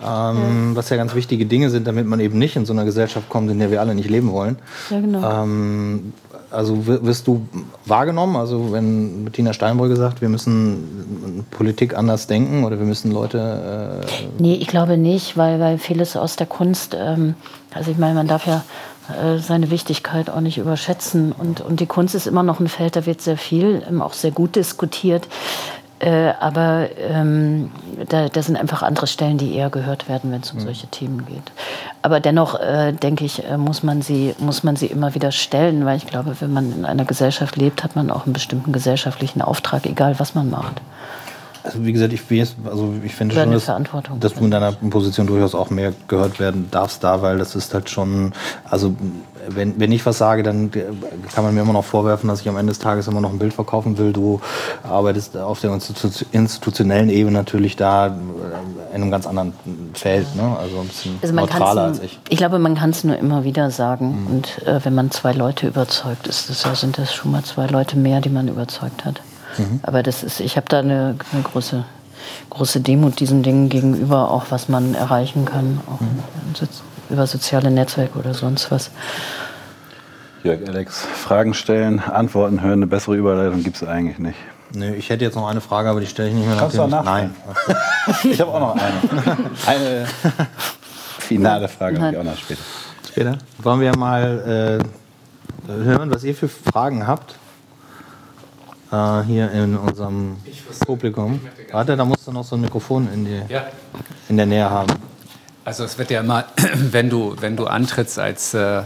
ähm, ja. was ja ganz wichtige Dinge sind, damit man eben nicht in so einer Gesellschaft kommt, in der wir alle nicht leben wollen. Ja, genau. Ähm, also wirst du wahrgenommen? Also wenn Bettina Steinbrügge sagt, wir müssen Politik anders denken oder wir müssen Leute... Äh nee, ich glaube nicht, weil, weil vieles aus der Kunst, ähm, also ich meine, man darf ja äh, seine Wichtigkeit auch nicht überschätzen. Und, und die Kunst ist immer noch ein Feld, da wird sehr viel, ähm, auch sehr gut diskutiert. Äh, aber ähm, da, da, sind einfach andere Stellen, die eher gehört werden, wenn es um mhm. solche Themen geht. Aber dennoch, äh, denke ich, äh, muss, man sie, muss man sie immer wieder stellen, weil ich glaube, wenn man in einer Gesellschaft lebt, hat man auch einen bestimmten gesellschaftlichen Auftrag, egal was man macht. Also wie gesagt, ich, also ich finde schon, dass, dass du in deiner Position durchaus auch mehr gehört werden darfst da, weil das ist halt schon, also wenn, wenn ich was sage, dann kann man mir immer noch vorwerfen, dass ich am Ende des Tages immer noch ein Bild verkaufen will. Du arbeitest auf der institutionellen Ebene natürlich da in einem ganz anderen Feld, ne? also ein bisschen also neutraler als ich. Ich glaube, man kann es nur immer wieder sagen. Mhm. Und äh, wenn man zwei Leute überzeugt, ist das, sind das schon mal zwei Leute mehr, die man überzeugt hat. Mhm. Aber das ist, ich habe da eine, eine, große, große Demut diesen Dingen gegenüber, auch was man erreichen kann, auch mhm. über soziale Netzwerke oder sonst was. Jörg, Alex, Fragen stellen, Antworten hören, eine bessere Überleitung gibt es eigentlich nicht. Nö, ich hätte jetzt noch eine Frage, aber die stelle ich nicht mehr Kannst nach. Kannst du auch Nein. ich habe auch noch eine. Eine finale Frage habe ich auch noch später. Später? Wollen wir mal äh, hören, was ihr für Fragen habt? Äh, hier in unserem Publikum. Warte, da musst du noch so ein Mikrofon in, die, ja. in der Nähe haben. Also es wird ja immer, wenn du, wenn du antrittst als, äh,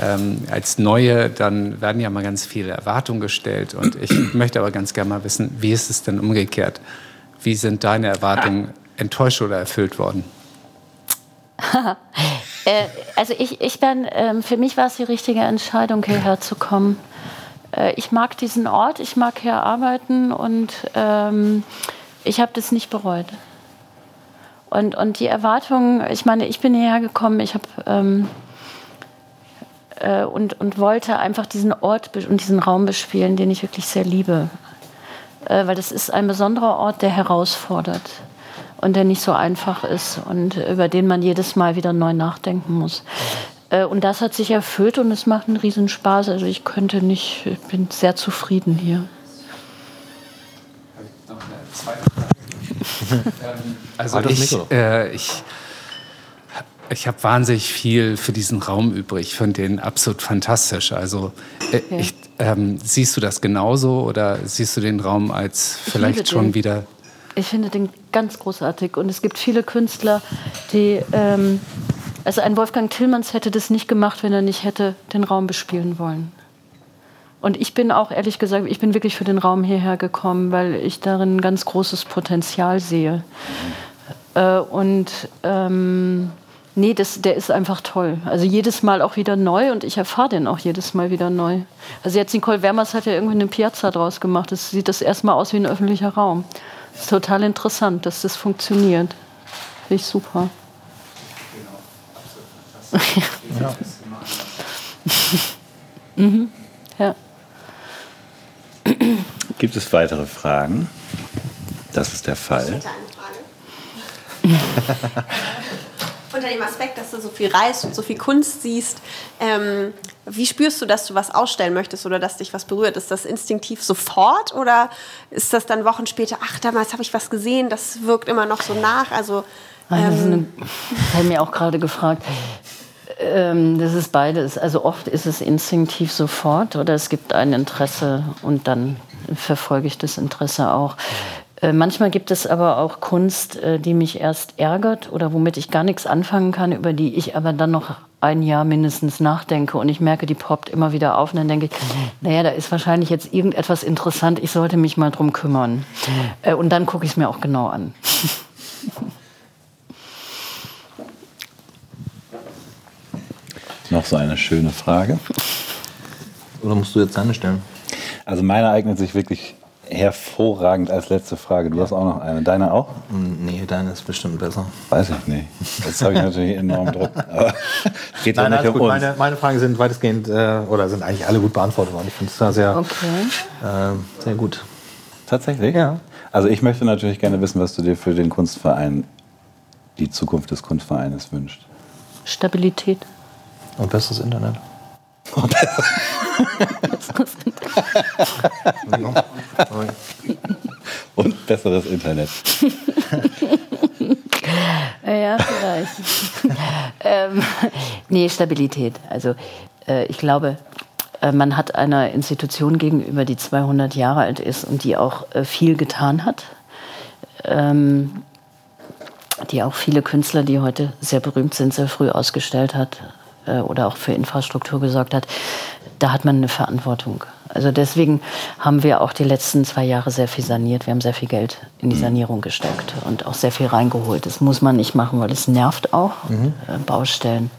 ähm, als Neue, dann werden ja mal ganz viele Erwartungen gestellt. Und ich möchte aber ganz gerne mal wissen, wie ist es denn umgekehrt? Wie sind deine Erwartungen enttäuscht oder erfüllt worden? äh, also ich, ich bin, ähm, für mich war es die richtige Entscheidung, hierher zu kommen äh, ich mag diesen Ort, ich mag hier arbeiten und ähm, ich habe das nicht bereut. Und, und die Erwartungen, ich meine, ich bin hierher gekommen, ich habe ähm, äh, und, und wollte einfach diesen Ort und diesen Raum bespielen, den ich wirklich sehr liebe. Äh, weil das ist ein besonderer Ort, der herausfordert und der nicht so einfach ist und über den man jedes Mal wieder neu nachdenken muss. Äh, und das hat sich erfüllt und es macht einen riesen Spaß. Also ich könnte nicht, ich bin sehr zufrieden hier. also ich, äh, ich, ich habe wahnsinnig viel für diesen Raum übrig. Ich finde den absolut fantastisch. Also äh, okay. ich, ähm, siehst du das genauso oder siehst du den Raum als vielleicht schon den. wieder? Ich finde den ganz großartig und es gibt viele Künstler, die ähm, also ein Wolfgang Tillmanns hätte das nicht gemacht, wenn er nicht hätte den Raum bespielen wollen. Und ich bin auch ehrlich gesagt, ich bin wirklich für den Raum hierher gekommen, weil ich darin ein ganz großes Potenzial sehe. Äh, und ähm, nee, das, der ist einfach toll. Also jedes Mal auch wieder neu und ich erfahre den auch jedes Mal wieder neu. Also jetzt Nicole Wermers hat ja irgendwie eine Piazza draus gemacht. Das sieht das erstmal aus wie ein öffentlicher Raum. Das ist total interessant, dass das funktioniert. Finde ich super. Ja. mhm. ja. Gibt es weitere Fragen? Das ist der Fall. Ich hätte eine Frage. Unter dem Aspekt, dass du so viel reist und so viel Kunst siehst, ähm, wie spürst du, dass du was ausstellen möchtest oder dass dich was berührt? Ist das instinktiv sofort oder ist das dann Wochen später, ach, damals habe ich was gesehen, das wirkt immer noch so nach? Also, ähm, das habe mir auch gerade gefragt. Ähm, das ist beides. Also oft ist es instinktiv sofort oder es gibt ein Interesse und dann verfolge ich das Interesse auch. Äh, manchmal gibt es aber auch Kunst, äh, die mich erst ärgert oder womit ich gar nichts anfangen kann, über die ich aber dann noch ein Jahr mindestens nachdenke und ich merke, die poppt immer wieder auf und dann denke ich, naja, da ist wahrscheinlich jetzt irgendetwas interessant, ich sollte mich mal drum kümmern. Äh, und dann gucke ich es mir auch genau an. Noch so eine schöne Frage. Oder musst du jetzt deine stellen? Also meine eignet sich wirklich hervorragend als letzte Frage. Du hast auch noch eine. Deine auch? Nee, deine ist bestimmt besser. Weiß ich nicht. Jetzt habe ich natürlich enorm Druck. Aber geht Nein, ja nicht um gut. uns. Meine, meine Fragen sind weitestgehend, äh, oder sind eigentlich alle gut beantwortet worden. Ich finde es da sehr, okay. äh, sehr gut. Tatsächlich? Ja. Also ich möchte natürlich gerne wissen, was du dir für den Kunstverein, die Zukunft des Kunstvereines wünschst. Stabilität. Und besseres Internet. Und besseres Internet. ja, vielleicht. ähm, nee, Stabilität. Also äh, ich glaube, äh, man hat einer Institution gegenüber, die 200 Jahre alt ist und die auch äh, viel getan hat. Ähm, die auch viele Künstler, die heute sehr berühmt sind, sehr früh ausgestellt hat oder auch für Infrastruktur gesorgt hat, da hat man eine Verantwortung. Also deswegen haben wir auch die letzten zwei Jahre sehr viel saniert. Wir haben sehr viel Geld in die mhm. Sanierung gesteckt und auch sehr viel reingeholt. Das muss man nicht machen, weil es nervt auch. Mhm. Äh, Baustellen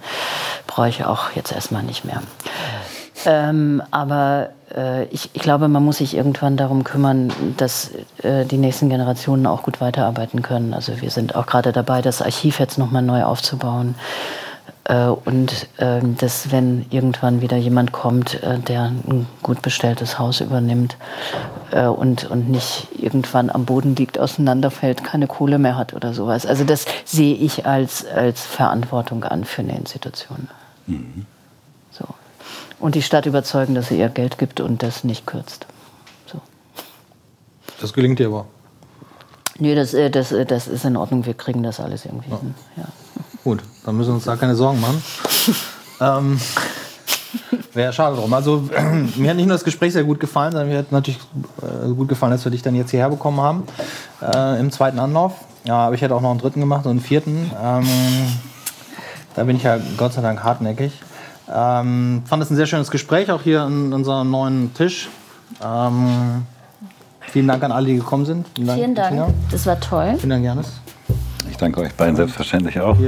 brauche ich auch jetzt erstmal nicht mehr. Ähm, aber äh, ich, ich, glaube, man muss sich irgendwann darum kümmern, dass äh, die nächsten Generationen auch gut weiterarbeiten können. Also wir sind auch gerade dabei, das Archiv jetzt nochmal neu aufzubauen. Äh, und ähm, dass, wenn irgendwann wieder jemand kommt, äh, der ein gut bestelltes Haus übernimmt äh, und, und nicht irgendwann am Boden liegt, auseinanderfällt, keine Kohle mehr hat oder sowas. Also das sehe ich als, als Verantwortung an für eine Institution. Mhm. So. Und die Stadt überzeugen, dass sie ihr Geld gibt und das nicht kürzt. So. Das gelingt dir aber. Nee, das, das, das ist in Ordnung. Wir kriegen das alles irgendwie ja. hin. Ja. Gut, dann müssen wir uns da keine Sorgen machen. ähm, Wäre schade drum. Also mir hat nicht nur das Gespräch sehr gut gefallen, sondern mir hat natürlich äh, gut gefallen, dass wir dich dann jetzt hierher bekommen haben äh, im zweiten Anlauf. Ja, aber ich hätte auch noch einen dritten gemacht und einen vierten. Ähm, da bin ich ja Gott sei Dank hartnäckig. Ähm, fand es ein sehr schönes Gespräch, auch hier an unserem neuen Tisch. Ähm, vielen Dank an alle, die gekommen sind. Vielen Dank. Vielen Dank. Das war toll. Vielen Dank, Janis danke euch beiden selbstverständlich auch.